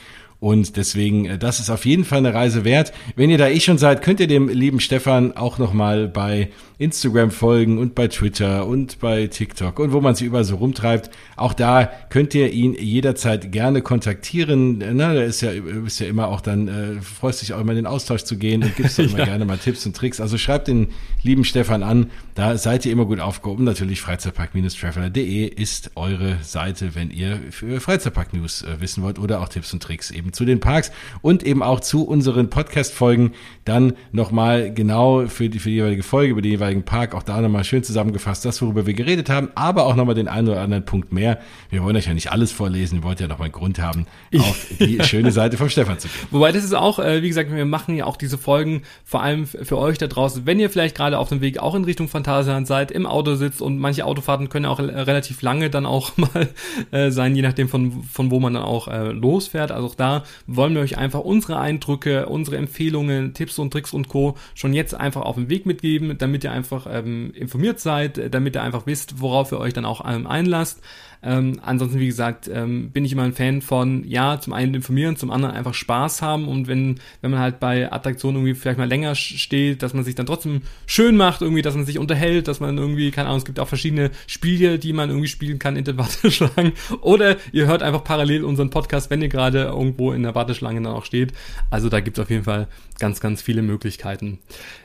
und deswegen, äh, das ist auf jeden Fall eine Reise wert. Wenn ihr da eh schon seid, könnt ihr dem lieben Stefan auch nochmal bei Instagram folgen und bei Twitter und bei TikTok und wo man sich überall so rumtreibt. Auch da könnt ihr ihn jederzeit gerne kontaktieren. Na, der ist ja, ist ja immer auch dann, äh, freut sich auch immer den Austausch zu gehen und gibt immer ja. gerne mal Tipps und Tricks. Also schreibt den lieben Stefan an. Da seid ihr immer gut aufgehoben. Natürlich freizeitpark-traveler.de ist eure Seite, wenn ihr für Freizeitpark-News äh, wissen wollt oder auch Tipps und Tricks eben zu den Parks und eben auch zu unseren Podcast-Folgen. Dann nochmal genau für die, für die jeweilige Folge, über die jeweilige jeweiligen Park. Auch da nochmal schön zusammengefasst, das, worüber wir geredet haben, aber auch nochmal den einen oder anderen Punkt mehr. Wir wollen euch ja nicht alles vorlesen, wir wollten ja nochmal einen Grund haben, auf die schöne Seite vom Stefan zu gehen. Wobei das ist auch, äh, wie gesagt, wir machen ja auch diese Folgen vor allem für euch da draußen, wenn ihr vielleicht gerade auf dem Weg auch in Richtung Phantasialand seid, im Auto sitzt und manche Autofahrten können auch relativ lange dann auch mal äh, sein, je nachdem von, von wo man dann auch äh, losfährt. Also auch da wollen wir euch einfach unsere Eindrücke, unsere Empfehlungen, Tipps und Tricks und Co. schon jetzt einfach auf den Weg mitgeben, damit ihr einfach ähm, informiert seid, damit ihr einfach wisst, worauf ihr euch dann auch ähm, einlasst. Ähm, ansonsten, wie gesagt, ähm, bin ich immer ein Fan von, ja, zum einen informieren, zum anderen einfach Spaß haben und wenn, wenn man halt bei Attraktionen irgendwie vielleicht mal länger steht, dass man sich dann trotzdem schön macht, irgendwie, dass man sich unterhält, dass man irgendwie, keine Ahnung, es gibt auch verschiedene Spiele, die man irgendwie spielen kann in der Warteschlange oder ihr hört einfach parallel unseren Podcast, wenn ihr gerade irgendwo in der Warteschlange dann auch steht. Also da gibt es auf jeden Fall ganz, ganz viele Möglichkeiten.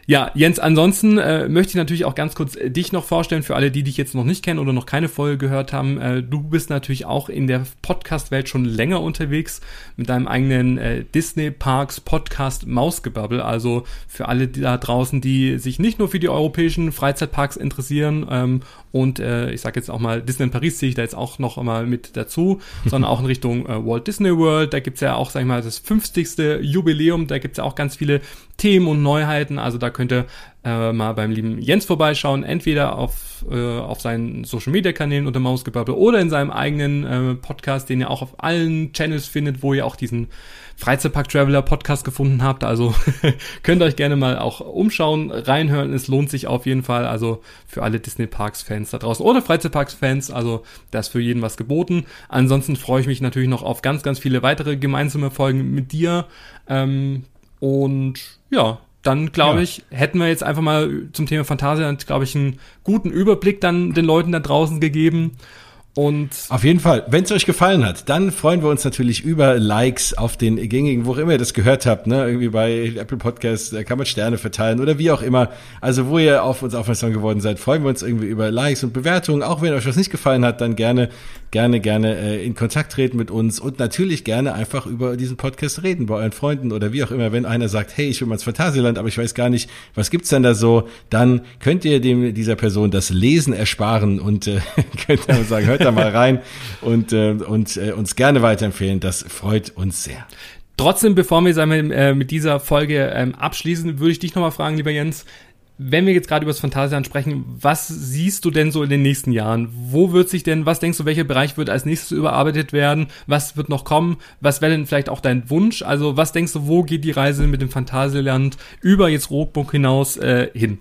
Ja, Jens, ansonsten äh, möchte ich natürlich auch ganz kurz äh, dich noch vorstellen für alle, die dich jetzt noch nicht kennen oder noch keine Folge gehört haben. Äh, du bist natürlich auch in der Podcast-Welt schon länger unterwegs mit deinem eigenen äh, Disney Parks Podcast Mausgebabbel. Also für alle da draußen, die sich nicht nur für die europäischen Freizeitparks interessieren ähm, und äh, ich sage jetzt auch mal, Disney in Paris ziehe ich da jetzt auch noch mal mit dazu, sondern auch in Richtung äh, Walt Disney World. Da gibt's ja auch, sag ich mal, das 50. Jubiläum. Da gibt's ja auch ganz viele Themen und Neuheiten. Also da könnt ihr äh, mal beim lieben Jens vorbeischauen, entweder auf, äh, auf seinen Social Media Kanälen unter Mausgebabbel oder in seinem eigenen äh, Podcast, den ihr auch auf allen Channels findet, wo ihr auch diesen Freizeitpark Traveler Podcast gefunden habt. Also könnt ihr euch gerne mal auch umschauen, reinhören. Es lohnt sich auf jeden Fall. Also für alle Disney Parks Fans da draußen oder Freizeitparks Fans. Also da ist für jeden was geboten. Ansonsten freue ich mich natürlich noch auf ganz, ganz viele weitere gemeinsame Folgen mit dir. Ähm, und ja, dann glaube ja. ich, hätten wir jetzt einfach mal zum Thema Fantasia, glaube ich, einen guten Überblick dann den Leuten da draußen gegeben. Und auf jeden Fall, wenn es euch gefallen hat, dann freuen wir uns natürlich über Likes auf den gängigen, wo auch immer ihr das gehört habt, ne? Irgendwie bei Apple Podcasts, da kann man Sterne verteilen oder wie auch immer. Also wo ihr auf uns aufmerksam geworden seid, freuen wir uns irgendwie über Likes und Bewertungen. Auch wenn euch was nicht gefallen hat, dann gerne gerne, gerne äh, in Kontakt treten mit uns und natürlich gerne einfach über diesen Podcast reden bei euren Freunden oder wie auch immer. Wenn einer sagt, hey, ich will mal ins Phantasialand, aber ich weiß gar nicht, was gibt's denn da so, dann könnt ihr dem dieser Person das Lesen ersparen und äh, könnt dann sagen, hört da mal rein und, äh, und äh, uns gerne weiterempfehlen. Das freut uns sehr. Trotzdem, bevor wir sagen äh, mit dieser Folge ähm, abschließen, würde ich dich nochmal fragen, lieber Jens, wenn wir jetzt gerade über das Phantasialand sprechen, was siehst du denn so in den nächsten Jahren? Wo wird sich denn, was denkst du, welcher Bereich wird als nächstes überarbeitet werden? Was wird noch kommen? Was wäre denn vielleicht auch dein Wunsch? Also was denkst du, wo geht die Reise mit dem Phantasialand über jetzt Rockburg hinaus äh, hin?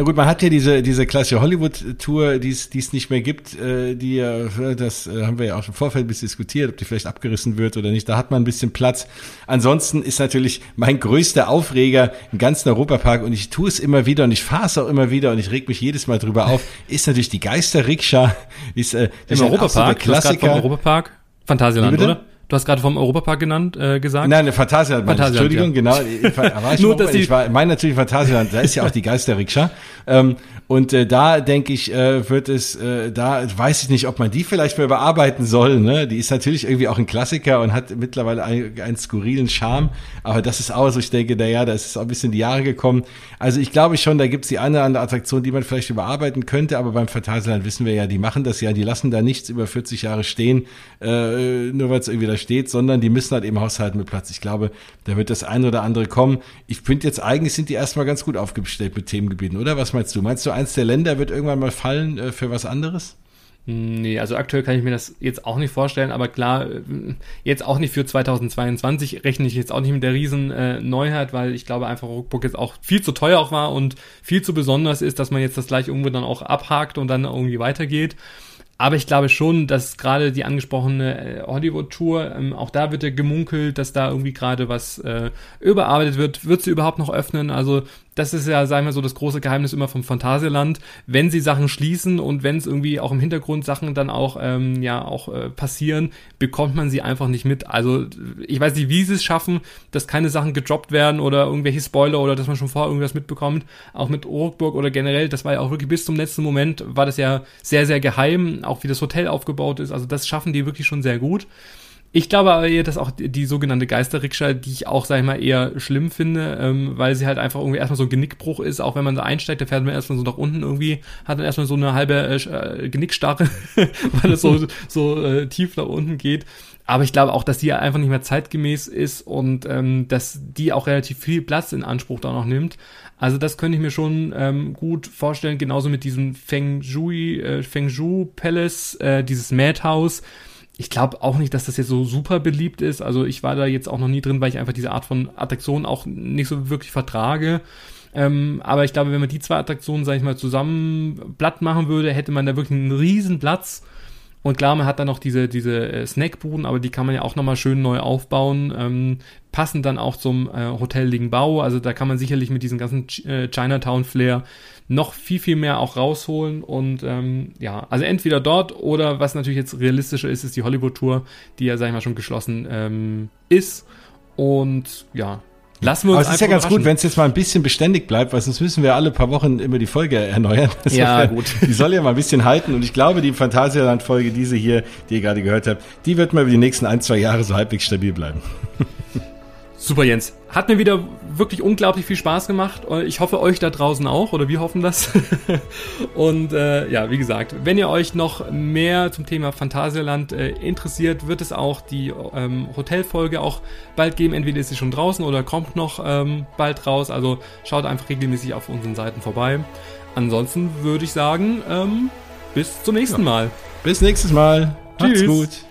Na gut, man hat ja diese, diese klassische Hollywood-Tour, die es nicht mehr gibt, äh, die ja, das äh, haben wir ja auch im Vorfeld ein bisschen diskutiert, ob die vielleicht abgerissen wird oder nicht. Da hat man ein bisschen Platz. Ansonsten ist natürlich mein größter Aufreger im ganzen Europapark und ich tue es immer wieder und ich fahre es auch immer wieder und ich reg mich jedes Mal drüber auf, ist natürlich die Geisterrikscha. Ist, äh, Im Europapark? Klassiker. Europapark? Phantasialand, oder? Du hast gerade vom Europapark genannt, äh, gesagt. Nein, eine Phantasialand. Phantasialand Entschuldigung, ja. genau. War ich Nur, dass ich war, meine natürlich Phantasialand. Da ist ja auch die Geisterrikscha. Ähm, und äh, da denke ich, äh, wird es, äh, da weiß ich nicht, ob man die vielleicht mal überarbeiten soll. Ne? Die ist natürlich irgendwie auch ein Klassiker und hat mittlerweile einen, einen skurrilen Charme. Aber das ist auch so, ich denke, naja, da ist es auch ein bisschen die Jahre gekommen. Also ich glaube schon, da gibt's die eine oder andere Attraktion, die man vielleicht überarbeiten könnte. Aber beim Phantasialand wissen wir ja, die machen das ja, die lassen da nichts über 40 Jahre stehen, äh, nur weil es irgendwie da steht, sondern die müssen halt eben haushalten mit Platz. Ich glaube, da wird das eine oder andere kommen. Ich finde jetzt eigentlich sind die erstmal ganz gut aufgestellt mit Themengebieten, oder? Was meinst du? Meinst du, eins der Länder wird irgendwann mal fallen äh, für was anderes? Nee, also aktuell kann ich mir das jetzt auch nicht vorstellen, aber klar, äh, jetzt auch nicht für 2022 rechne ich jetzt auch nicht mit der riesen äh, Neuheit, weil ich glaube einfach Rookbook jetzt auch viel zu teuer auch war und viel zu besonders ist, dass man jetzt das gleich irgendwo dann auch abhakt und dann irgendwie weitergeht. Aber ich glaube schon, dass gerade die angesprochene äh, Hollywood-Tour, ähm, auch da wird ja gemunkelt, dass da irgendwie gerade was äh, überarbeitet wird. Wird sie überhaupt noch öffnen? Also das ist ja, sagen wir so, das große Geheimnis immer vom Phantasialand. Wenn sie Sachen schließen und wenn es irgendwie auch im Hintergrund Sachen dann auch, ähm, ja, auch äh, passieren, bekommt man sie einfach nicht mit. Also ich weiß nicht, wie sie es schaffen, dass keine Sachen gedroppt werden oder irgendwelche Spoiler oder dass man schon vorher irgendwas mitbekommt. Auch mit Urkburg oder generell, das war ja auch wirklich bis zum letzten Moment, war das ja sehr, sehr geheim, auch wie das Hotel aufgebaut ist. Also das schaffen die wirklich schon sehr gut. Ich glaube aber eher, dass auch die, die sogenannte Geisterrikscha, die ich auch, sag ich mal, eher schlimm finde, ähm, weil sie halt einfach irgendwie erstmal so ein Genickbruch ist, auch wenn man da einsteigt, da fährt man erstmal so nach unten irgendwie, hat dann erstmal so eine halbe äh, Genickstarre, weil es so, so äh, tief nach unten geht. Aber ich glaube auch, dass die einfach nicht mehr zeitgemäß ist und ähm, dass die auch relativ viel Platz in Anspruch da noch nimmt. Also das könnte ich mir schon ähm, gut vorstellen, genauso mit diesem Feng Shui, äh, Feng Shui Palace, äh, dieses Madhouse ich glaube auch nicht, dass das jetzt so super beliebt ist. Also ich war da jetzt auch noch nie drin, weil ich einfach diese Art von Attraktion auch nicht so wirklich vertrage. Ähm, aber ich glaube, wenn man die zwei Attraktionen, sag ich mal, zusammen platt machen würde, hätte man da wirklich einen riesen Platz. Und klar, man hat dann noch diese, diese äh, Snackbuden, aber die kann man ja auch nochmal schön neu aufbauen. Ähm, passen dann auch zum äh, hoteligen Bau. Also da kann man sicherlich mit diesem ganzen Ch äh, Chinatown-Flair noch viel, viel mehr auch rausholen. Und ähm, ja, also entweder dort oder was natürlich jetzt realistischer ist, ist die Hollywood-Tour, die ja, sag ich mal, schon geschlossen ähm, ist. Und ja, Lassen wir uns Aber es ist ja ganz gut, wenn es jetzt mal ein bisschen beständig bleibt, weil sonst müssen wir alle paar Wochen immer die Folge erneuern. ja, gut. Die soll ja mal ein bisschen halten und ich glaube, die Phantasialand-Folge, diese hier, die ihr gerade gehört habt, die wird mal über die nächsten ein, zwei Jahre so halbwegs stabil bleiben. Super, Jens. Hat mir wieder wirklich unglaublich viel Spaß gemacht. Ich hoffe, euch da draußen auch, oder wir hoffen das. und äh, ja, wie gesagt, wenn ihr euch noch mehr zum Thema Phantasialand äh, interessiert, wird es auch die ähm, Hotelfolge auch bald geben. Entweder ist sie schon draußen oder kommt noch ähm, bald raus. Also schaut einfach regelmäßig auf unseren Seiten vorbei. Ansonsten würde ich sagen, ähm, bis zum nächsten ja. Mal. Bis nächstes Mal. Tschüss. Macht's gut.